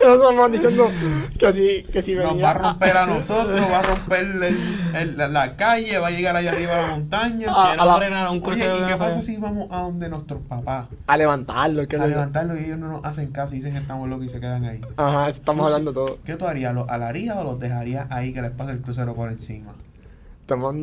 Nosotros estamos diciendo que si, que si
Nos
venía
va a romper a nosotros, va a romper el- el- la, la calle, va a llegar allá arriba a la montaña.
Ah, a la-
frenar a un
Oye,
crucero.
¿y qué pasa si vamos a donde nuestros papás?
a levantarlo, que
A levantarlo y ellos no nos hacen caso y dicen que estamos locos y se quedan ahí.
Ajá, estamos hablando todo.
¿Qué tú harías? ¿Los alarías o los dejarías ahí que les pase el crucero por encima?
Estamos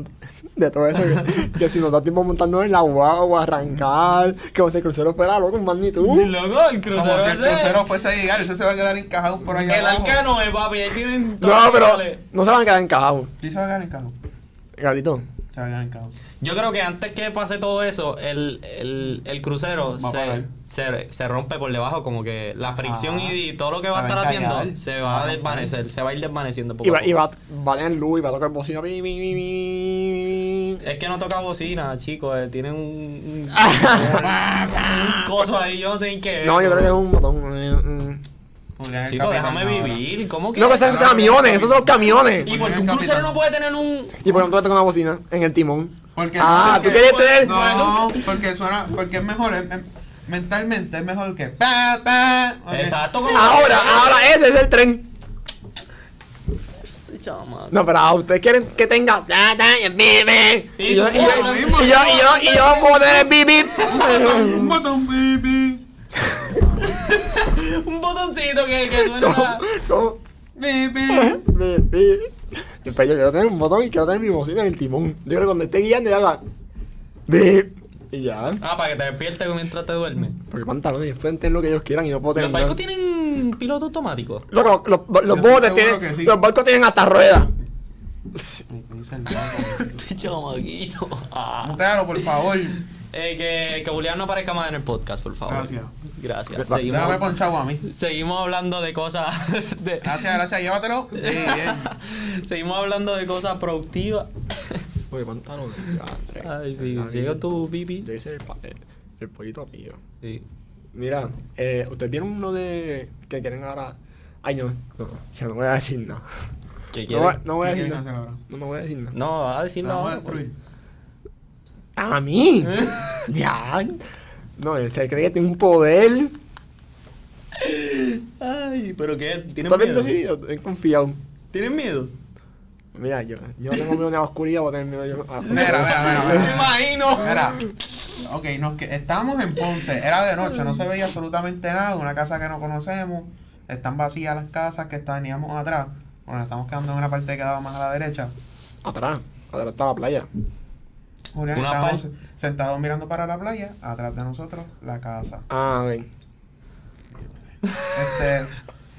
de todo eso. Que, que si nos da tiempo montarnos en la guagua, arrancar, que como si el crucero fuera loco, en magnitud.
Loco, el
Como
crucero
que el
ese.
crucero fuese a llegar, eso se va a quedar encajado por allá
El
abajo.
arcano es, papi, ahí tienen
No, pero no se van a quedar encajados.
Sí se va a quedar encajado.
Garito.
Se a encajado.
Yo creo que antes que pase todo eso, el, el, el crucero
a
se, se, se rompe por debajo, como que la fricción
Ajá.
y, todo lo que va a
Se
estar
va a
haciendo se
Va a
a desvanecer, se va a ir desvaneciendo poco
Y
a
va,
poco.
y va, va a tener luz y va a tocar bocina. pi, pi, pi.
Es que no toca bocina, chicos, eh, tienen un, un, un coso ahí, yo no sé en qué es.
No, yo creo que es un botón.
Julián, el
Chicos,
capitán
déjame
ahora.
vivir, ¿cómo que?
No, que esos son camiones, esos son los camiones.
¿Y por un
Capitán.
crucero no puede tener un...
¿Y por qué no tú con una bocina en el timón?
Porque
Ah,
porque-
¿tú quieres tener?
No, porque suena, porque es mejor, es- es- mentalmente es mejor que pa, pa. ok.
Exacto, como...
Ahora, ahora, ese es el tren.
Este chamaco.
No, pero ah, ustedes quieren que tenga. ta, ta, y el bip, bip.
Y
Y yo, y yo, y yo, y yo, y yo puedo tener el bip, bip.
Un botón, baby.
Botoncito que, que suena...
¿Cómo? ¿Cómo?
Baby.
Bip, bip. Después yo quiero tener un botón y quiero tener mi bocina en el timón. Yo creo que cuando esté guiando ya haga. Bip. Y ya.
Ah, para que te despiertes mientras te duermes.
Porque pantalones, pueden tener lo que ellos quieran y no puedo tener.
¿Los barcos
nada.
tienen piloto automático?
Loco, los, los, los
estoy
botes tienen.
sí.
Los barcos tienen hasta ruedas.
Este chamaquito. Ah.
Mutealo, por favor.
Eh, que, que Julián no aparezca más en el podcast, por favor.
Gracias.
Gracias. Seguimos,
Déjame ponchado a mí.
seguimos hablando de cosas. de-
Gracias, gracias, llévatelo. Sí, bien.
seguimos hablando de cosas productivas.
Oye, tres.
Ay, sí. Sigue tu pipi.
Yo hice el, el, el pollito mío.
Sí.
Mira, eh, ¿ustedes vieron uno de. que quieren ahora. Ay, no, no, ya no voy a decir nada.
¿Qué
No, no voy a
¿Qué
decir nada. No me voy a decir nada.
No, vas a
Te
decirlo
vamos a
ahora.
destruir.
¿A mí? ya. No, se cree que tiene un poder.
Ay, pero qué, ¿tienes
¿Estás bien
miedo?
decidido? He confiado.
¿Tienes miedo?
Mira, yo, yo no tengo miedo a la oscuridad, voy a tener miedo yo. a-
Mira, mira, mira,
Me imagino.
Mira, ok, nos que, estábamos en Ponce, era de noche, no se veía absolutamente nada, una casa que no conocemos, están vacías las casas que teníamos atrás, bueno, estamos quedando en una parte que quedaba más a la derecha.
Atrás, atrás está la playa.
Julián,
Una
estábamos
parte-
sentados mirando para la playa, atrás de nosotros la casa.
Ah, ok.
Este,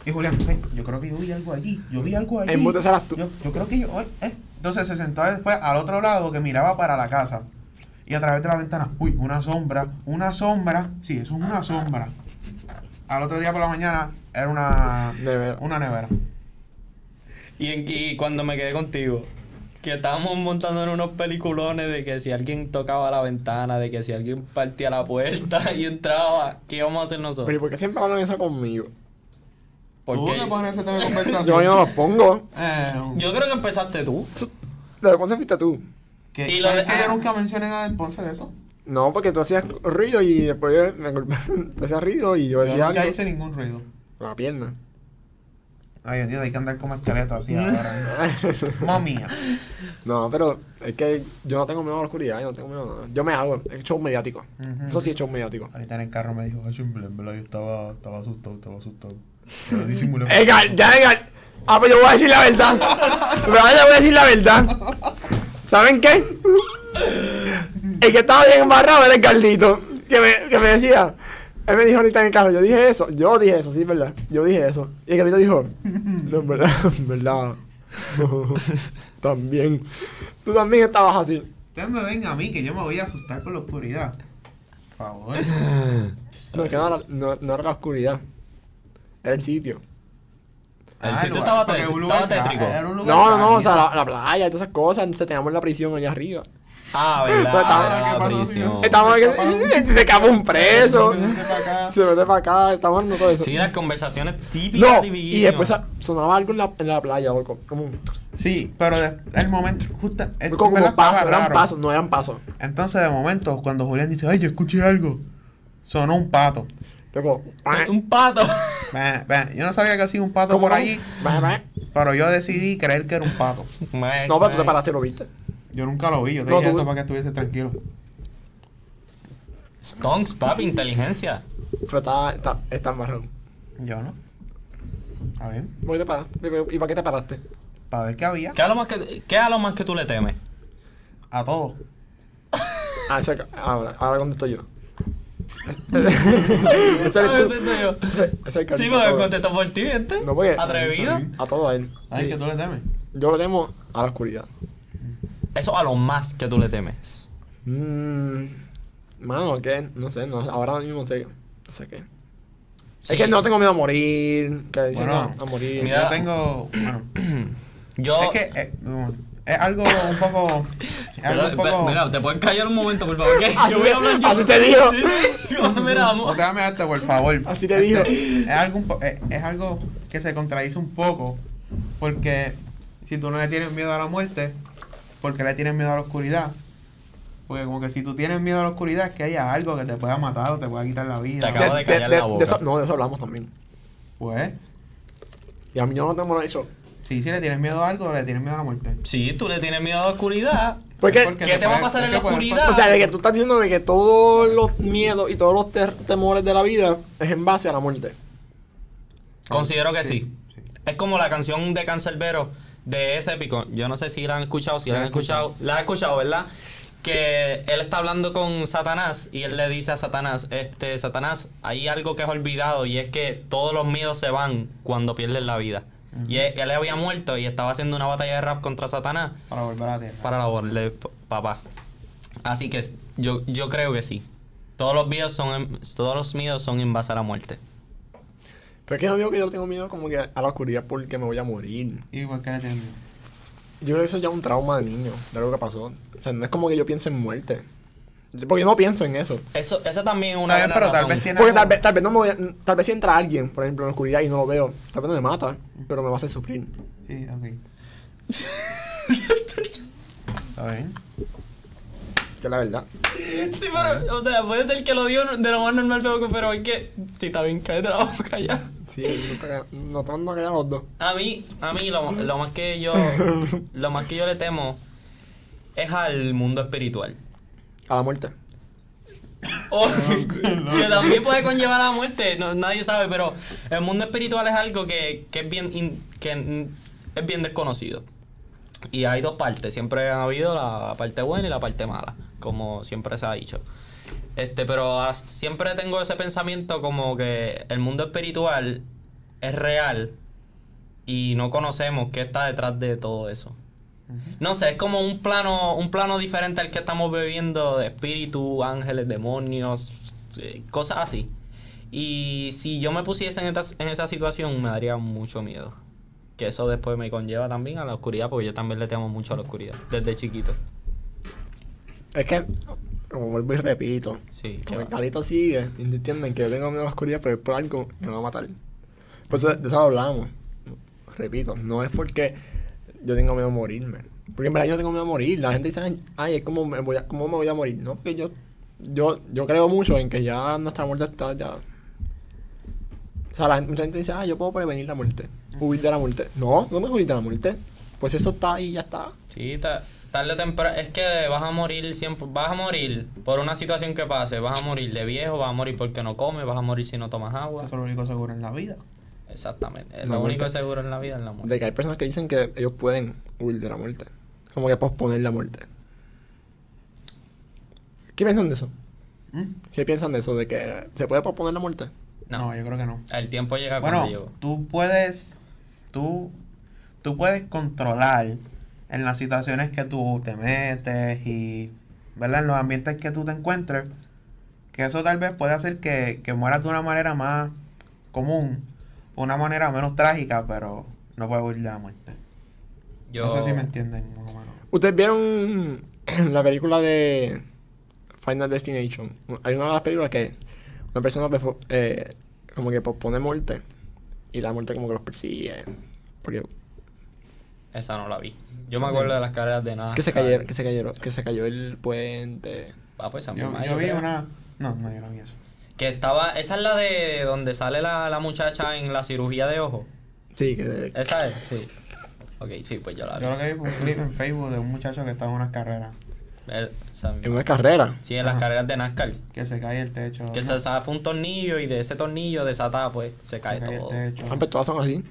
y Julián, ven, yo creo que yo vi algo allí, yo vi algo allí.
Serás tú.
Yo, yo creo que yo, eh. Entonces se sentó después al otro lado que miraba para la casa. Y a través de la ventana, uy, una sombra, una sombra. Sí, eso es una sombra. Al otro día por la mañana era una
Nevera.
Una nevera.
Y, en- y cuando me quedé contigo, que estábamos montando en unos peliculones de que si alguien tocaba la ventana, de que si alguien partía la puerta y entraba, ¿qué íbamos a hacer
Pero ¿y
nosotros?
por qué siempre hablan eso conmigo?
¿Tú
Porque
te pones ese tema de conversación?
Yo no los pongo.
Eh,
yo creo que empezaste tú.
Lo de Ponce fuiste tú.
que,
Y lo de-
que
ah.
yo nunca mencioné nada en Ponce de eso.
No, porque tú hacías ruido y después me golpe- te hacías ruido y yo
Yo
decía
nunca
algo
hice ningún ruido.
con la pierna.
Ay, Dios, hay que andar como esqueleto así ahora. Mía.
No, pero es que yo no tengo miedo a la oscuridad, yo no tengo miedo a nada. Yo me hago, es show mediático. Eso sí es show mediático.
Ahorita en el carro me dijo, ay, en verdad yo estaba, estaba asustado, estaba asustado. Pero disimulé.
Edgar, ya Edgar. Ah, pues yo voy a decir la verdad. Pero ahora le voy a decir la verdad. ¿Saben qué? El que estaba bien embarrado era el Carlito. Que me, que me decía. Él me dijo ahorita en el carro, yo dije eso. Yo dije eso, sí, verdad. Yo dije eso. Y el Carlito dijo, no, verdad, verdad. también. Tú también estabas así.
Ustedes me ven a mí que yo me voy a asustar por la oscuridad. Por favor.
No, es que no era, no, no era la oscuridad. Era el sitio.
El
Ah,
sitio
lugar-
estaba tétrico.
era un lugar
No, no, no, o sea, la, la playa y todas esas cosas. Entonces teníamos la prisión allá arriba.
Ah, verdad,
Pues estaba-
era
¿qué
la
pasó,
prisión.
señor?
Estamos aquí, se escapa un preso.
Se mete para acá.
Se mete para acá, estamos hablando todo eso.
Sí, las conversaciones típicas
No,
de
y después sonaba algo en la, en la playa, loco. Como, un-
Sí, pero el momento, justo,
como, como pasos, eran pasos, no eran pasos.
Entonces, de momento, cuando Julián dice, ay, yo escuché algo, sonó un pato.
Loco,
Un pato.
Ve, ve, Yo no sabía que hacía un pato
¿Cómo
por allí, pero yo decidí creer que era un pato.
No, pero tú te paraste y lo viste.
Yo nunca lo vi, yo te
No,
dije
tú-
eso para que estuviese tranquilo.
Stonks, papi, inteligencia.
Pero está, está, está marrón.
Yo no. A ver,
¿Por qué te paraste? ¿Y para qué te paraste?
para ver qué había.
¿Qué es lo más que, qué es lo más que tú le temes?
a todo.
Ah, ese- ahora, ahora contesto yo. ese eres tú.
contesto yo.
Ese es el que
Sí,
a
porque contesto por ti, ¿viste?
No, porque-
Atrevido.
A todo a él.
¿Sabes
Sí.
que tú le temes?
Yo lo temo a la oscuridad.
Eso a lo más que tú le temes.
Mmm. Mano, ¿qué? No sé, no, ahora mismo sé. No sé qué.
Sí.
Es que no tengo miedo a morir. Que dicen,
Bueno,
no, a morir.
Mira.
Yo tengo. Bueno,
Yo.
es que eh, es algo un poco. Es algo
Pero,
un poco.
Mira, ¿te puedes callar un momento, por favor? Yo voy
te-
a hablar yo.
así te digo.
Sí. Mira, vamos.
No te dame esto, por favor.
Así te digo.
Es algo, un po- es, es algo que se contradice un poco. Porque si tú no le tienes miedo a la muerte, ¿por qué le tienes miedo a la oscuridad? Porque como que si tú tienes miedo a la oscuridad es que haya algo que te pueda matar o te pueda quitar la vida.
Te acabo de callar la boca.
eso, no, de eso hablamos también.
Pues,
Y a mí yo no tengo eso.
sí, si le tienes miedo a algo, le tienes miedo a la muerte.
Sí, tú le tienes miedo a la oscuridad.
Porque,
Porque
¿Qué te va a pasar en la
puede-
oscuridad?
o sea, de que tú estás diciendo de que todos los miedos y todos los temores de la vida es en base a la muerte.
Considero que sí.
Sí, sí.
Es como la canción de Cancerbero de ese épico. Yo no sé si la han escuchado, si la han escuchado. La han escuchado, ¿verdad? Que él está hablando con Satanás y él le dice a Satanás, este, Satanás, hay algo que es olvidado y es que todos los miedos se van cuando pierdes la vida. Y él, él había muerto y estaba haciendo una batalla de rap contra Satanás
Para volver a la tierra.
para p- papá. Así que yo, yo creo que sí. Todos los miedos son en- todos los miedos son en base a la muerte.
Pero es que no digo que yo tengo miedo como que a la oscuridad porque me voy a morir.
¿Y por qué le tienes miedo?
Yo creo que eso ya es un trauma de niño, de algo que pasó. O sea, no es como que yo piense en muerte. Porque yo no pienso en eso.
Eso, eso también es una
bien, pero tal vez tiene
Porque tal vez, tal vez no me voy a- tal vez si entra alguien, por ejemplo, en la oscuridad y no lo veo, tal vez no me mata, pero me va a hacer sufrir.
Sí, ok. ¿Está bien?
Que la verdad.
Sí, pero, o sea, puede ser que lo dio de lo más normal, pero, pero es que. Sí, está bien, cállate la boca ya.
Sí, no te- no te mando a callar los dos.
A mí, a mí lo, lo más que yo. Lo más que yo le temo es al mundo espiritual.
A la muerte.
O- que también puede conllevar a la muerte, no- nadie sabe, pero el mundo espiritual es algo que, que es bien in- que es bien desconocido. Y hay dos partes, siempre ha habido la parte buena y la parte mala, como siempre se ha dicho. Este, pero as- siempre tengo ese pensamiento como que el mundo espiritual es real y no conocemos qué está detrás de todo eso. No sé, es como un plano, un plano diferente al que estamos viviendo de espíritus, ángeles, demonios, eh, cosas así. Y si yo me pusiese en, esta- en esa situación, me daría mucho miedo. Que eso después me conlleva también a la oscuridad, porque yo también le temo mucho a la oscuridad, desde chiquito.
Es que, como vuelvo y repito,
Sí,
como el. Carlito sigue, entienden que yo tengo miedo a la oscuridad, pero es por algo que me va a matar. Por eso de eso hablamos. Repito, no es porque yo tengo miedo a morirme. Porque en verdad yo tengo miedo a morir. La gente dice, ay, es como me voy a, ¿cómo me voy a morir? No, porque yo, yo, yo creo mucho en que ya nuestra muerte está ya. O sea, la, gente- mucha gente dice, ah, yo puedo prevenir la muerte, huir de la muerte. No, no me huir de la muerte. Pues eso está ahí y ya está.
Sí, ta- tarde o temprano. Es que vas a morir siempre. Vas a morir por una situación que pase. Vas a morir de viejo, vas a morir porque no comes, vas a morir si no tomas agua.
Eso es lo único seguro en la vida.
Exactamente.
La
lo único
muerte.
seguro en la vida es la muerte.
De que hay personas que dicen que ellos pueden huir de la muerte. Como que posponer la muerte. ¿Qué piensan de eso?
¿Mm?
¿Qué piensan de eso? ¿De que se puede posponer la muerte?
No.
yo creo que no.
El tiempo llega
Bueno,
cuando llegó.
tú puedes, tú, tú puedes controlar en las situaciones que tú te metes y, ¿verdad? En los ambientes que tú te encuentres, que eso tal vez puede hacer que, que mueras de una manera más común, una manera menos trágica, pero no puedes huir de la muerte.
Yo.
No sé si me entienden, más o menos.
¿Ustedes vieron la película de Final Destination? Hay una de las películas que una persona pues, eh, como que pospone muerte y la muerte como que los persigue. Porque
Esa no la vi. Yo me acuerdo de las carreras de nada.
que se cayeron, que se cayeron, que se cayó el puente.
Ah, pues esa
Yo,
misma,
yo vi
creo.
una... No, no, yo no vi eso.
Que estaba. Esa es la de donde sale la, la muchacha en la cirugía de ojo.
Sí, que
Esa es, sí. Ok, sí, pues yo la vi.
Yo lo que vi fue un clip en Facebook de un muchacho que estaba en unas carreras,
El-
en una carrera.
Sí, en las
Ajá.
carreras de NASCAR.
que se cae el techo.
Que
¿no?
se zafa un tornillo y de ese tornillo desatada, pues se cae
se cae
todo.
el techo.
Ah, pues todas son así.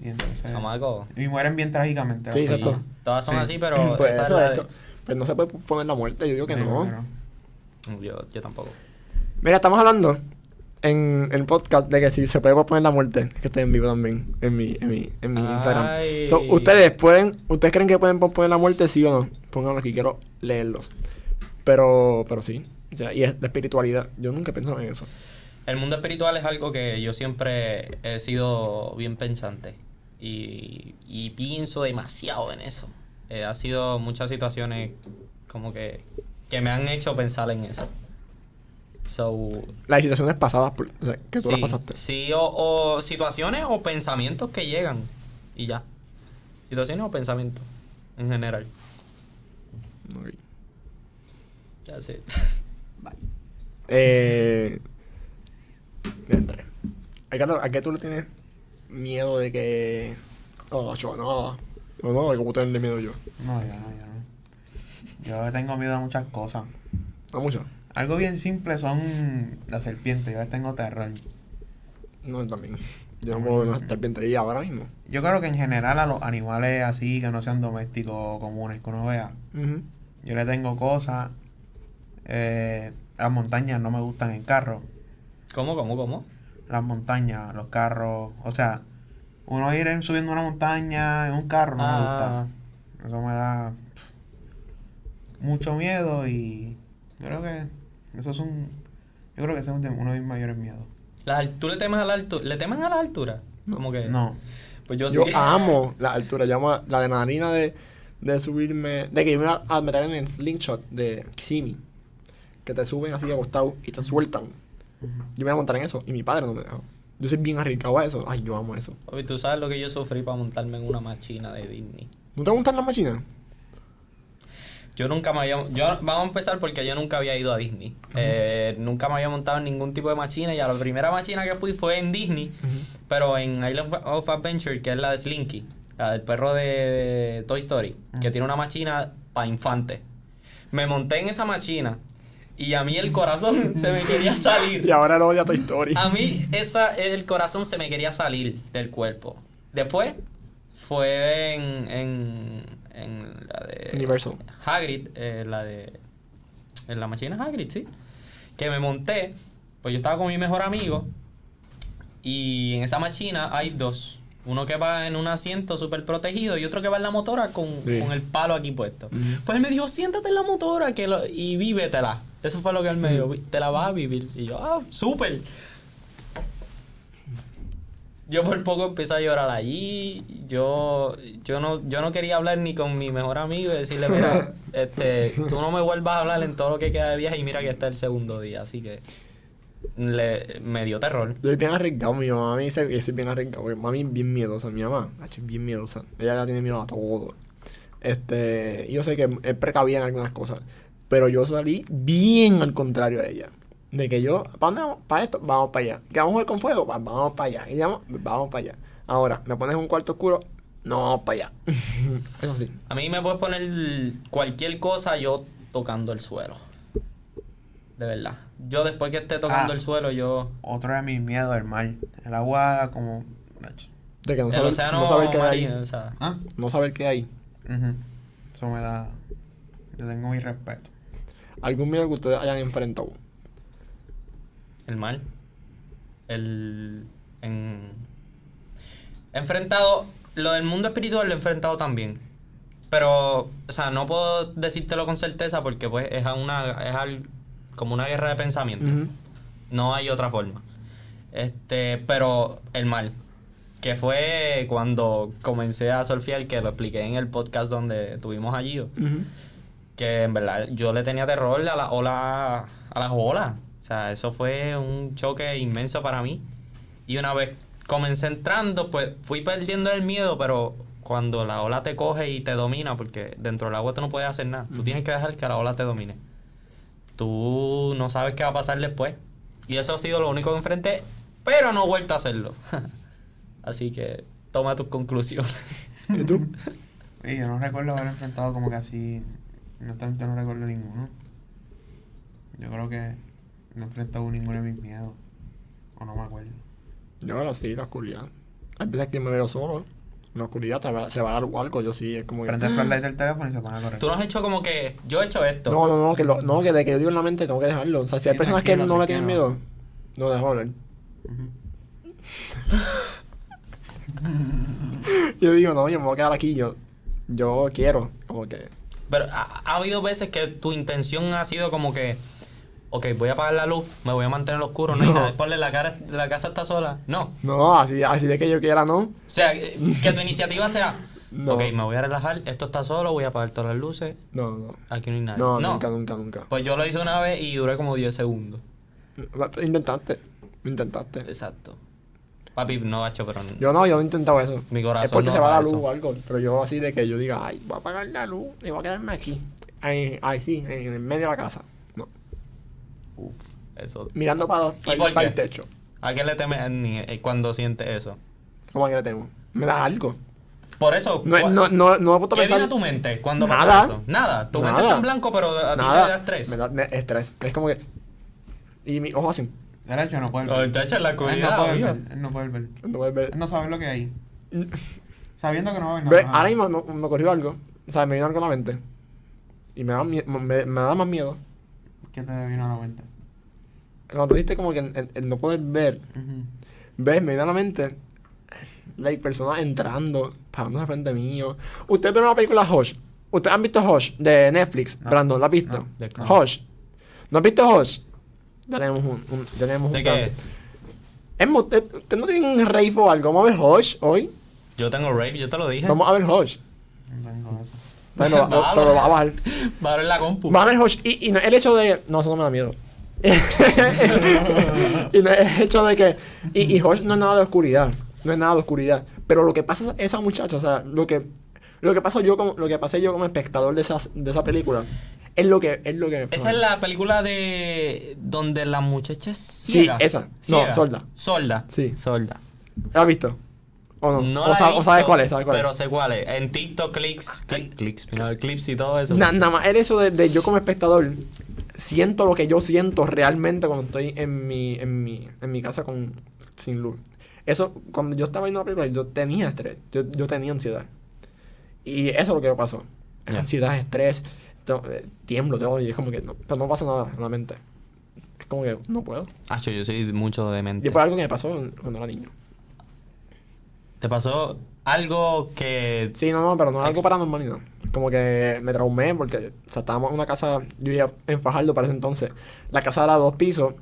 Y entonces...
Chamaco.
Y mueren bien trágicamente.
Sí, exacto.
Todas son
Sí.
así, pero
Pues
esa es
eso
la
es
de-
co- pues no se puede poner la muerte. Yo digo que
Sí,
no.
pero-
Yo, yo tampoco.
Mira, estamos hablando en el podcast de que si se puede poner la muerte. Es que estoy en vivo también en mi, en mi, en mi Instagram. So, ustedes pueden, ustedes creen que pueden poner la muerte, sí o no. Pónganlo aquí, quiero leerlos. Pero, pero sí. O sea, y es de espiritualidad. Yo nunca he pensado en eso.
El mundo espiritual es algo que yo siempre he sido bien pensante y, y pienso demasiado en eso. Eh, ha sido muchas situaciones como que, que me han hecho pensar en eso. So,
Las situaciones pasadas que tú las
sí,
pasaste.
sí, o, o situaciones o pensamientos que llegan y ya. Situaciones o pensamientos en general.
Ok.
That's it.
Eh. mira, Andrés. Ricardo, ¿a qué tú le tienes miedo de que. Oh, yo, no. No, no, ¿cómo tenerle miedo yo?
No, yo no, yo no. Yo tengo miedo a muchas cosas.
No mucho.
Algo bien simple son las serpientes. Yo les tengo terror.
No, yo también. Yo no puedo ver una serpiente ahí ahora mismo.
Yo creo que en general a los animales así que no sean domésticos comunes que uno vea, yo le tengo cosas. Eh, las montañas no me gustan en carro.
¿Cómo, cómo, cómo?
Las montañas, los carros. O sea, uno ir en- subiendo una montaña en un carro no me
Ah,
gusta. Eso me da mucho miedo y yo creo que eso es un. Yo creo que ese es uno de mis mayores miedos.
¿Tú le temes a la altura? ¿Le temen a la altura?
No.
Como que...
No.
Pues yo,
Yo
sí.
amo la altura. Yo amo la adrenalina de, de subirme. De que yo me iba a meter en el slingshot de Kissimmee. Que te suben así acostado y te sueltan. Yo me iba a montar en eso y mi padre no me dejó. Yo soy bien arriesgado a eso. Ay, yo amo eso.
Papi, tú sabes lo que yo sufrí para montarme en una machina de Disney.
¿No te gustan las máquinas?
Yo nunca me había... Yo, vamos a empezar porque yo nunca había ido a Disney. Eh, nunca me había montado en ningún tipo de machina y a la primera machina que fui fue en Disney, pero en Island of Adventure, que es la de Slinky, la del perro de Toy Story, que tiene una machina para infantes. Me monté en esa machina y a mí el corazón se me quería salir.
Y ahora lo odia Toy Story.
A mí esa, el corazón se me quería salir del cuerpo. Después fue en, en, en la de...
Universal.
Hagrid, eh, la de... En la máquina Hagrid, sí. Que me monté, pues yo estaba con mi mejor amigo y en esa máquina hay dos. Uno que va en un asiento súper protegido y otro que va en la motora con,
Sí.
con el palo aquí puesto. Pues él me dijo, siéntate en la motora que lo- y vívetela. Eso fue lo que él me dijo, te la vas a vivir. Y yo, ah, súper. Yo por poco empecé a llorar allí. Yo, yo no, yo no quería hablar ni con mi mejor amigo y decirle, mira, este, tú no me vuelvas a hablar en todo lo que queda de viaje y mira que está el segundo día. Así que le, me dio terror.
Yo soy bien arriesgado. Mi mamá me dice que soy bien arriesgado. porque mami es bien miedosa. Mi mamá es bien miedosa. Ella ya tiene miedo a todo. Este, yo sé que es precavida en algunas cosas. Pero yo salí bien al contrario a ella. De que yo, ¿para dónde vamos? Para esto, vamos para allá. ¿Que vamos a jugar con fuego? Va- Vamos para allá. ¿Y vamos? Vamos para allá. Ahora, ¿me pones un cuarto oscuro? No, vamos para allá. Eso sí.
A mí me puedes poner cualquier cosa yo tocando el suelo. De verdad. Yo después que esté tocando
Ah.
el suelo, yo...
Otro de mis miedos, el mar. El agua como...
De que no
el
saber,
océano
no saber qué hay.
marino, o sea,
Ah,
No saber qué hay.
Eso me da... Yo tengo mi respeto.
Algún miedo que ustedes hayan enfrentado.
el mal. El... En... He enfrentado... Lo del mundo espiritual lo he enfrentado también. Pero, o sea, no puedo decírtelo con certeza porque pues es una... Es al- como una guerra de pensamiento. No hay otra forma. Este, pero el mal. Que fue cuando comencé a surfear, que lo expliqué en el podcast donde tuvimos allí. Que en verdad yo le tenía terror a la ola, a las olas. O sea, eso fue un choque inmenso para mí. Y una vez comencé entrando, pues fui perdiendo el miedo, pero cuando la ola te coge y te domina, porque dentro del agua tú no puedes hacer nada. Tú tienes que dejar que la ola te domine. Tú no sabes qué va a pasar después. Y eso ha sido lo único que enfrenté, pero no he vuelto a hacerlo. Así que toma tus conclusiones.
¿Y tú?
Y yo no recuerdo haber enfrentado como que así. Honestamente no recuerdo ninguno. Yo creo que no he enfrentado ninguno de mis miedos. O no me acuerdo.
Yo ahora sí, la oscuridad. Hay veces que me veo solo. En la oscuridad se va, se va a dar algo, yo sí, es como.
Prende el flashlight del teléfono y se pone a correr.
Tú no has hecho como que. Yo he hecho esto.
No, no, no, que, lo, no, que de que yo digo en la mente tengo que dejarlo. O sea, si hay
Sí,
personas que
tranquilo,
no le tienen miedo, no dejo hablar. Yo digo, no, yo me voy a quedar aquí, yo, yo quiero, como que...
Pero ha, ha habido veces que tu intención ha sido como que. Ok, voy a apagar la luz, me voy a mantener oscuro, no,
No.
Ponle la cara, la casa está sola. No.
No, así, así de que yo quiera, no.
O sea, que que tu iniciativa sea.
No.
Ok, me voy a relajar, esto está solo, voy a apagar todas las luces,
No, no.
aquí no hay nadie.
No, nunca, nunca, nunca.
Pues yo lo hice una vez y duré como 10 segundos.
Intentaste, intentaste.
Exacto. Papi, no, bacho, pero.
Yo no, yo no he intentado eso.
Mi corazón
Es porque
no
se va la luz
eso.
o algo. Pero yo así de que yo diga, ay, voy a apagar la luz y voy a quedarme aquí. Ahí, ahí sí, en el medio de la casa. No.
Uf, eso.
Mirando para, para,
por
para
qué?
el techo.
¿A qué le temes ni- eh, cuando sientes eso?
¿Cómo que le tengo? Me da algo.
Por eso.
No, no, no, no me he puesto a
¿Qué viene
pensar.
a tu mente cuando
Nada.
pasa eso? Nada. Tu mente está en blanco, pero a ti te da estrés.
Me da estrés. Es como que. Y mi ojo así.
El hecho no puede ver.
tacho, en la
Él no puede ver. Él no puede ver.
No puedes ver.
Él no sabe lo que hay. Sabiendo que no va a ver
ahora mismo me, me ocurrió algo. O sea, me vino algo a la mente. Y me da, me, me da más miedo.
¿Qué te vino a la mente?
Cuando tú dijiste como que el, el- el no poder ver. ¿Ves? Me vino a la mente. Like, personas entrando, parándose frente mío. ¿Ustedes vieron la película Hush? ¿Ustedes han visto Hush de Netflix?
No.
Brandon, ¿la has visto?
No.
¿De?
Hush. ¿No has visto Hush? Tenemos un, un- tenemos
¿De
un
qué?
Es mo- ¿Usted usted no tiene un rave o algo? Vamos a ver Hush hoy.
Yo tengo rave, yo te lo dije.
Vamos a ver Hush.
No tengo eso.
Bueno, lo va a bajar.
Va a ver la compu.
Vamos a ver Hush. Y, y no, el hecho de. No, eso no me da miedo. y no, el hecho de que. Y, y Hush no es nada de oscuridad. No es nada de oscuridad. Pero lo que pasa es esa muchacha, o sea, lo que. Lo que pasó yo como, lo que pasé yo como espectador de esa, de esa película es lo que es lo que
Esa es la película de donde la muchacha es
Sí,
ciega.
esa. No,
Ciega.
sorda.
Sorda.
Sí.
Sorda.
¿La has visto? ¿O no?
No
o,
la he
sa- o sabes cuál es, sabes cuál
Pero
es.
sé cuál es. En TikTok clics, clic- clics, clips y todo eso.
Na- Nada más el hecho de, de yo como espectador siento lo que yo siento realmente cuando estoy en mi, en mi, en mi casa con sin luz. Eso, cuando yo estaba viendo la película, yo tenía estrés, yo, yo tenía ansiedad. Y eso es lo que me pasó. Ansiedad, estrés, to- eh, tiemblo, todo, y es como que no, pero no pasa nada en la mente. Es como que no puedo.
Acho, yo soy mucho de
Y por algo que me pasó cuando era niño.
¿Te pasó algo que...
Sí, no, no, pero no es algo paranormal ni nada. Como que me traumé porque, o sea, estábamos en una casa, yo vivía en Fajardo para ese entonces. La casa era dos pisos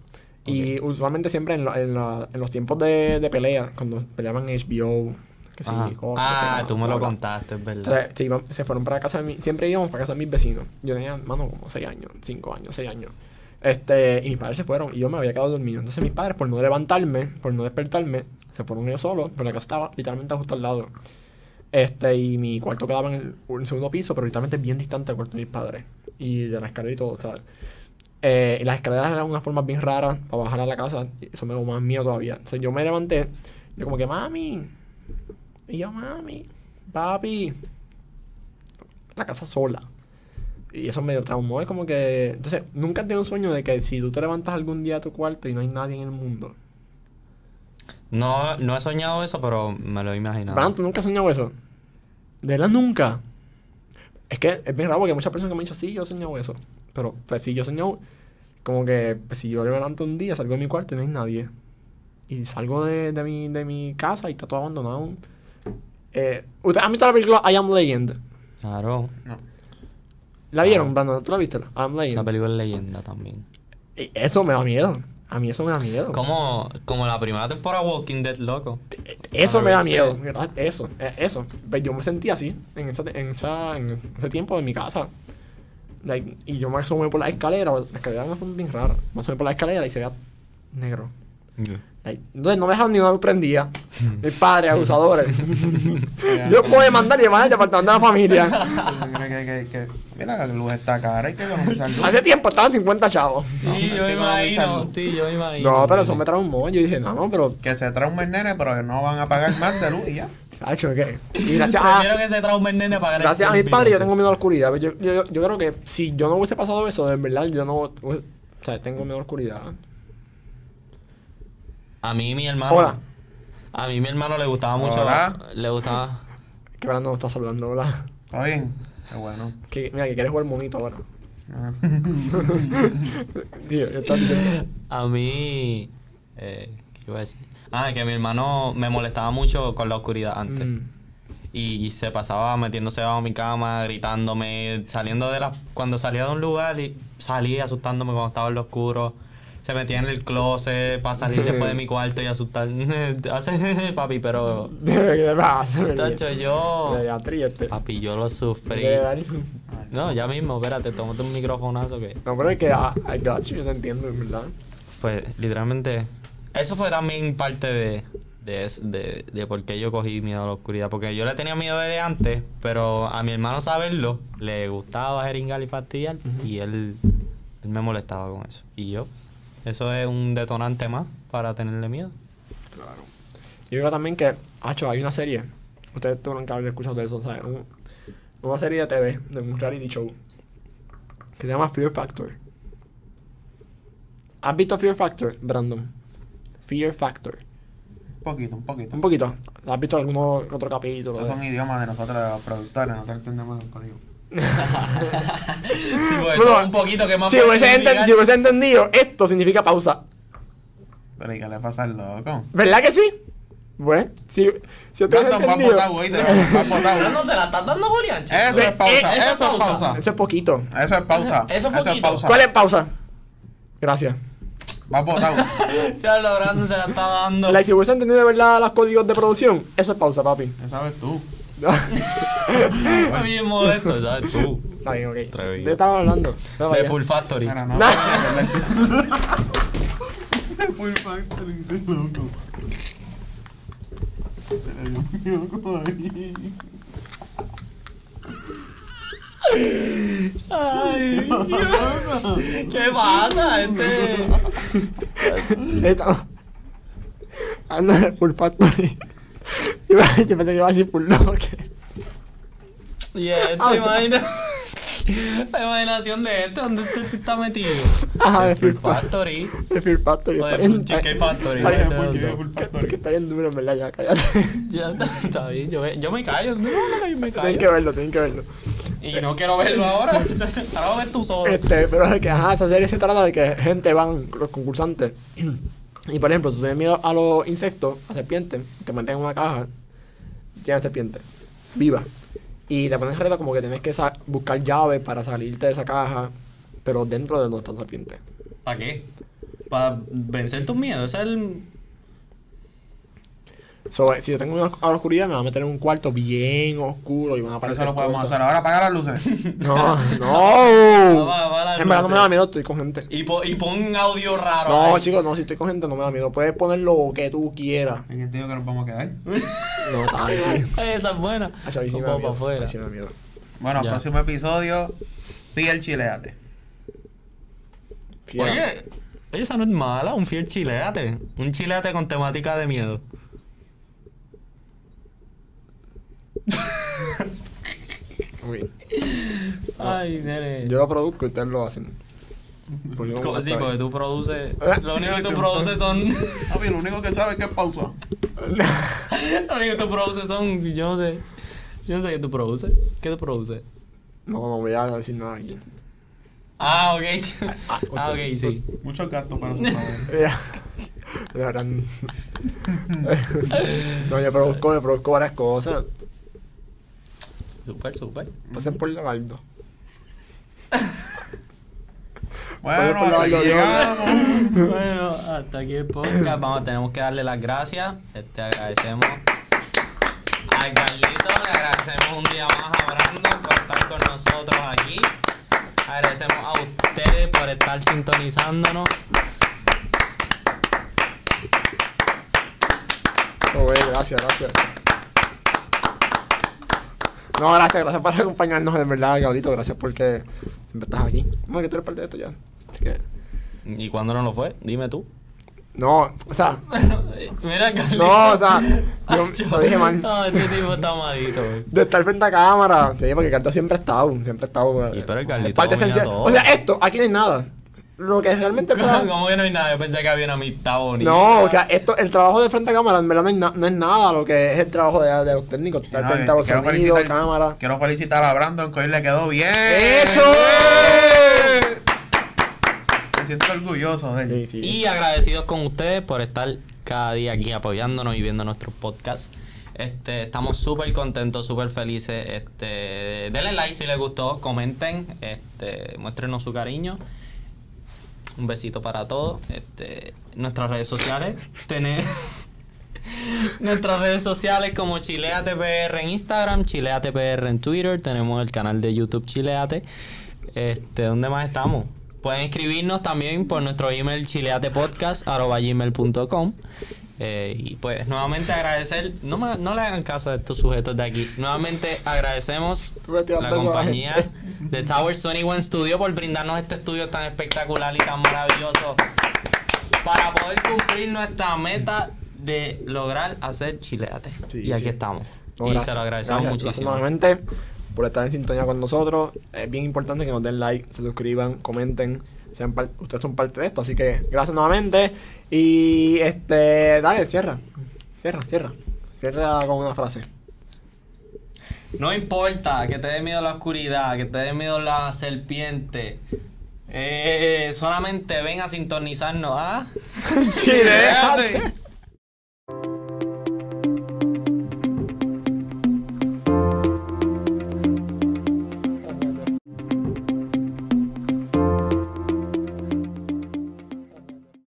y usualmente siempre en, lo- en, la- en los tiempos de, de pelea, cuando peleaban HBO, que sí, cosas,
ah,
que sí,
tú me lo contaste, es verdad.
Entonces, se, iban- se fueron para casa de mi, siempre íbamos para casa de mis vecinos. Yo tenía, mano, como 6 años, 5 años, 6 años. Este, y mis padres se fueron y yo me había quedado dormido. Entonces mis padres, por no levantarme, por no despertarme, se fueron ellos solos, pero la casa estaba literalmente justo al lado. Este, y mi cuarto quedaba en el, en el segundo piso, pero literalmente bien distante del cuarto de mis padres. Y de la escalera y todo, sea. eh, y las escaleras eran una forma bien rara para bajar a la casa. Y eso me dio más miedo todavía. Entonces yo me levanté, yo como que, mami. Y yo, mami, papi. La casa sola. Y eso me traumó. Es como que. Entonces, nunca tenido un sueño de que si tú te levantas algún día a tu cuarto y no hay nadie en el mundo.
No, no he soñado eso, pero me lo he imaginado.
Bran, ¿tú nunca has soñado eso? ¿De verdad nunca? Es que es bien raro porque hay muchas personas que me han dicho, sí, yo he soñado eso. Pero, pues sí, yo he soñado como que pues, si yo me levanto un día, salgo de mi cuarto y no hay nadie. Y salgo de, de, mi, de mi casa y está todo abandonado. Eh, ¿Ustedes han visto la película I Am Legend?
Claro.
No.
¿La vieron,
Ah.
Brandon? ¿Tú la viste? I Am
Esa
Legend.
película es leyenda también.
Y Eso me da miedo. A mí eso me da miedo.
Como, como la primera temporada de Walking Dead, loco.
Eso
Para
me da miedo. Eso, eh, eso. Pues yo me sentía así en, esa, en, esa, en ese tiempo de mi casa. Like, y yo me asomé por la escalera, la escalera me fue bien rara. Me asomé por la escalera y se veía negro. Like, entonces no me dejaron ni una luz prendida. Mis padres, abusadores. yo puedo demandar y llamar al departamento de la familia.
¿Tú crees que, que, que- mira, la luz está cara, hay que economizar luz.
Hace tiempo estaban 50 chavos.
No,
Sí, yo me imagino, sí, yo me imagino.
No, pero eso me traumó. Yo dije, no, no, pero.
Que se trauma el nene, pero que no van a pagar más de luz y ya.
Sacho, ¿qué? Y gracias a.
Que se el nene para
Gracias a mis padres yo tengo miedo a la oscuridad. Yo, yo, yo creo que si yo no hubiese pasado eso, de verdad, yo no... O sea, tengo miedo a la oscuridad.
A mí mi hermano.
Hola.
A mí mi hermano le gustaba mucho.
Hola.
Le gustaba.
Que Brandon nos está saludando, ¿verdad?
¿Todo bien? Qué bueno.
Que, mira, que quieres jugar monito ahora.
Ah.
Tío.
A mí. Eh, ¿Qué iba a decir? Ah, que mi hermano me molestaba mucho con la oscuridad antes.
Mm.
Y se pasaba metiéndose bajo mi cama, gritándome, saliendo de la... Cuando salía de un lugar y salía asustándome cuando estaba en lo oscuro. Se metía en el closet para salir después de mi cuarto y asustar. Hace papi, pero...
¿Qué te pasa?
Tacho, yo... Papi, yo lo sufrí. No, ya mismo, espérate, tómate un microfonazo que...
No, pero es que ah, I got you, yo te entiendo, en verdad.
Pues literalmente, eso fue también parte de, de, de, de por qué yo cogí miedo a la oscuridad. Porque yo le tenía miedo desde antes, pero a mi hermano saberlo, le gustaba jeringar y fastidiar y él, él me molestaba con eso. Y yo, eso es un detonante más para tenerle miedo.
Claro. Yo creo también que, Hacho, hay una serie. Ustedes tuvieron que haber escuchado de eso, ¿sabes? Un- una serie de TV, de un reality show. Que se llama Fear Factor. ¿Has visto Fear Factor, Brandon? Fear Factor.
Un poquito, un poquito.
Un poquito. ¿Has visto algún otro capítulo? De-
son idiomas de nosotros, de los productores, nosotros entendemos el código.
Sí, pues,
Bueno,
un poquito que más
si hubiese, enten-
significar.
si hubiese entendido, esto significa pausa.
Pero ¿y qué le pasa al loco?
¿Verdad que sí? Bueno, si, si usted entendido...
botado, botado.
No, se la estás dando Julián. chico.
Eso es pausa,
Eh,
eso
eso
es
pausa.
pausa.
Eso es poquito.
Eso es pausa.
Eso es
Eso es pausa.
¿Cuál es pausa? Gracias.
Vas botado.
Ya lo grande se la está dando.
Like, si hubiese entendido de verdad los códigos de producción, eso es pausa, papi.
Ya sabes tú.
Está bien modesto, ¿sabes tú?
Está bien, ok.
Atrevido.
¿De qué estaba hablando? No,
De
vaya.
Full Factory.
Mira, no.
No.
Full factory, qué loco. Dios mío, ¿cómo ahí?
Ay, Dios. ¿Qué pasa? Este.
Estaba- Anda de Full Factory. Yo pensé que iba a decir Full Locker.
Y este,
Ah.
imagina. La imaginación de este, ¿dónde este está metido?
Ajá, de
Full
Full Factory. De Full Factory.
O de Cheesecake Factory.
Está bien,
de
Factory.
que está bien duro, en verdad, ya, cállate.
Ya está, bien, yo, yo me callo. No, no, me
Tienen que
callo.
verlo, tienen que verlo.
Y no quiero verlo ahora. Ahora lo ves tú solo.
Este, pero es que, ajá, esa serie se trata de que gente van, los concursantes. Y por ejemplo, tú tienes miedo a los insectos, a serpientes, te meten en una caja, tienes serpiente, viva. Y te ponen regla como que tienes que buscar llaves para salirte de esa caja, pero dentro de donde está la serpiente.
¿Para qué? Para vencer tus miedos. Ese es el.
So, eh, si yo tengo miedo a la oscuridad, me van a meter en un cuarto bien oscuro y van a aparecer
eso lo podemos
cosas.
hacer. Ahora apaga las luces.
No, no.
Va, va, la
en verdad no me da miedo, estoy con gente.
Y, po- y pon un audio raro.
No,
ahí.
chicos, no, si estoy con gente no me da miedo. Puedes poner lo que tú quieras.
¿En qué te digo que nos vamos a quedar?
No.
Esa es buena.
Chavi, sí me da miedo.
afuera.
Ay, sí me da miedo.
Bueno,
Ya.
próximo episodio. Fiel chileate.
Oye, oye, esa no es mala, un fiel chileate. Un chileate con temática de miedo.
Uy.
Ay, nene.
Yo lo produzco y ustedes lo hacen. Pues estar
Porque tú produces.
Eh.
Lo único que tú produces son.
Papi, lo único que sabe es que es pausa.
Lo único que tú produces son. Yo no sé. Yo no sé qué tú produces. ¿Qué tú produces?
No, no voy a decir nada aquí.
Ah, ok.
Ah,
Ah, ok, sí.
Muchos gastos para su padre.
Ya. La gran- no, yo produzco, yo produzco varias cosas.
Súper, súper.
Pasen por Leonardo.
Bueno, hasta aquí llegamos.
Bueno, hasta aquí el podcast. Vamos, tenemos que darle las gracias. Este, agradecemos a Carlito, le agradecemos un día más a Brandon por estar con nosotros aquí. Agradecemos a ustedes por estar sintonizándonos.
Oh, güey, gracias, gracias. No, gracias, gracias por acompañarnos, de verdad, Gablito. Gracias porque siempre estás aquí. Bueno, que tú eres parte de esto ya. Así que.
¿Y cuándo no lo fue? Dime tú.
No, o sea.
Mira, Carlito.
No, o sea, yo lo dije mal.
No, este tipo está malito, güey.
De estar frente a cámara. Sí, porque Carlos siempre ha estado, siempre ha estado.
Y pero el
es
Carlito
parte
todo.
O sea, esto, aquí no hay nada. Lo que realmente trabajo-
¿Cómo que no hay nada? Yo pensé que había una amistad bonita.
No, o sea, esto, el trabajo de frente a cámara en verdad no es, na- no es nada lo que es el trabajo de, de los técnicos. Estar
No,
pendiente a los sonidos,
felicitar,
cámara.
quiero felicitar a Brandon que hoy le quedó bien.
¡Eso!
Me siento orgulloso de él.
Sí, sí.
Y agradecidos con ustedes por estar cada día aquí apoyándonos y viendo nuestros podcasts. Este, estamos súper contentos, súper felices. Este, denle like si les gustó, comenten, este, muéstrenos su cariño. Un besito para todos. Este, nuestras redes sociales. Tener nuestras redes sociales como ChileatePR en Instagram, ChileatePR en Twitter. Tenemos el canal de YouTube Chileate. Este, ¿dónde más estamos? Pueden escribirnos también por nuestro email chileatepodcast.gmail.com eh, y pues nuevamente agradecer, no, me- no le hagan caso a estos sujetos de aquí, nuevamente agradecemos la compañía de Towers 21 Studio por brindarnos este estudio tan espectacular y tan maravilloso para poder cumplir nuestra meta de lograr hacer chileate.
Sí,
y aquí
sí.
estamos.
No,
y
gracias,
se lo agradecemos
gracias,
muchísimo.
gracias nuevamente por estar en sintonía con nosotros. Es bien importante que nos den like, se suscriban, comenten. Sean par- ustedes son parte de esto, así que gracias nuevamente. Y este, dale, cierra. Cierra, cierra. Cierra con una frase.
No importa que te dé miedo la oscuridad, que te dé miedo la serpiente. Eh, solamente ven a sintonizarnos ¿ah?
Chileate.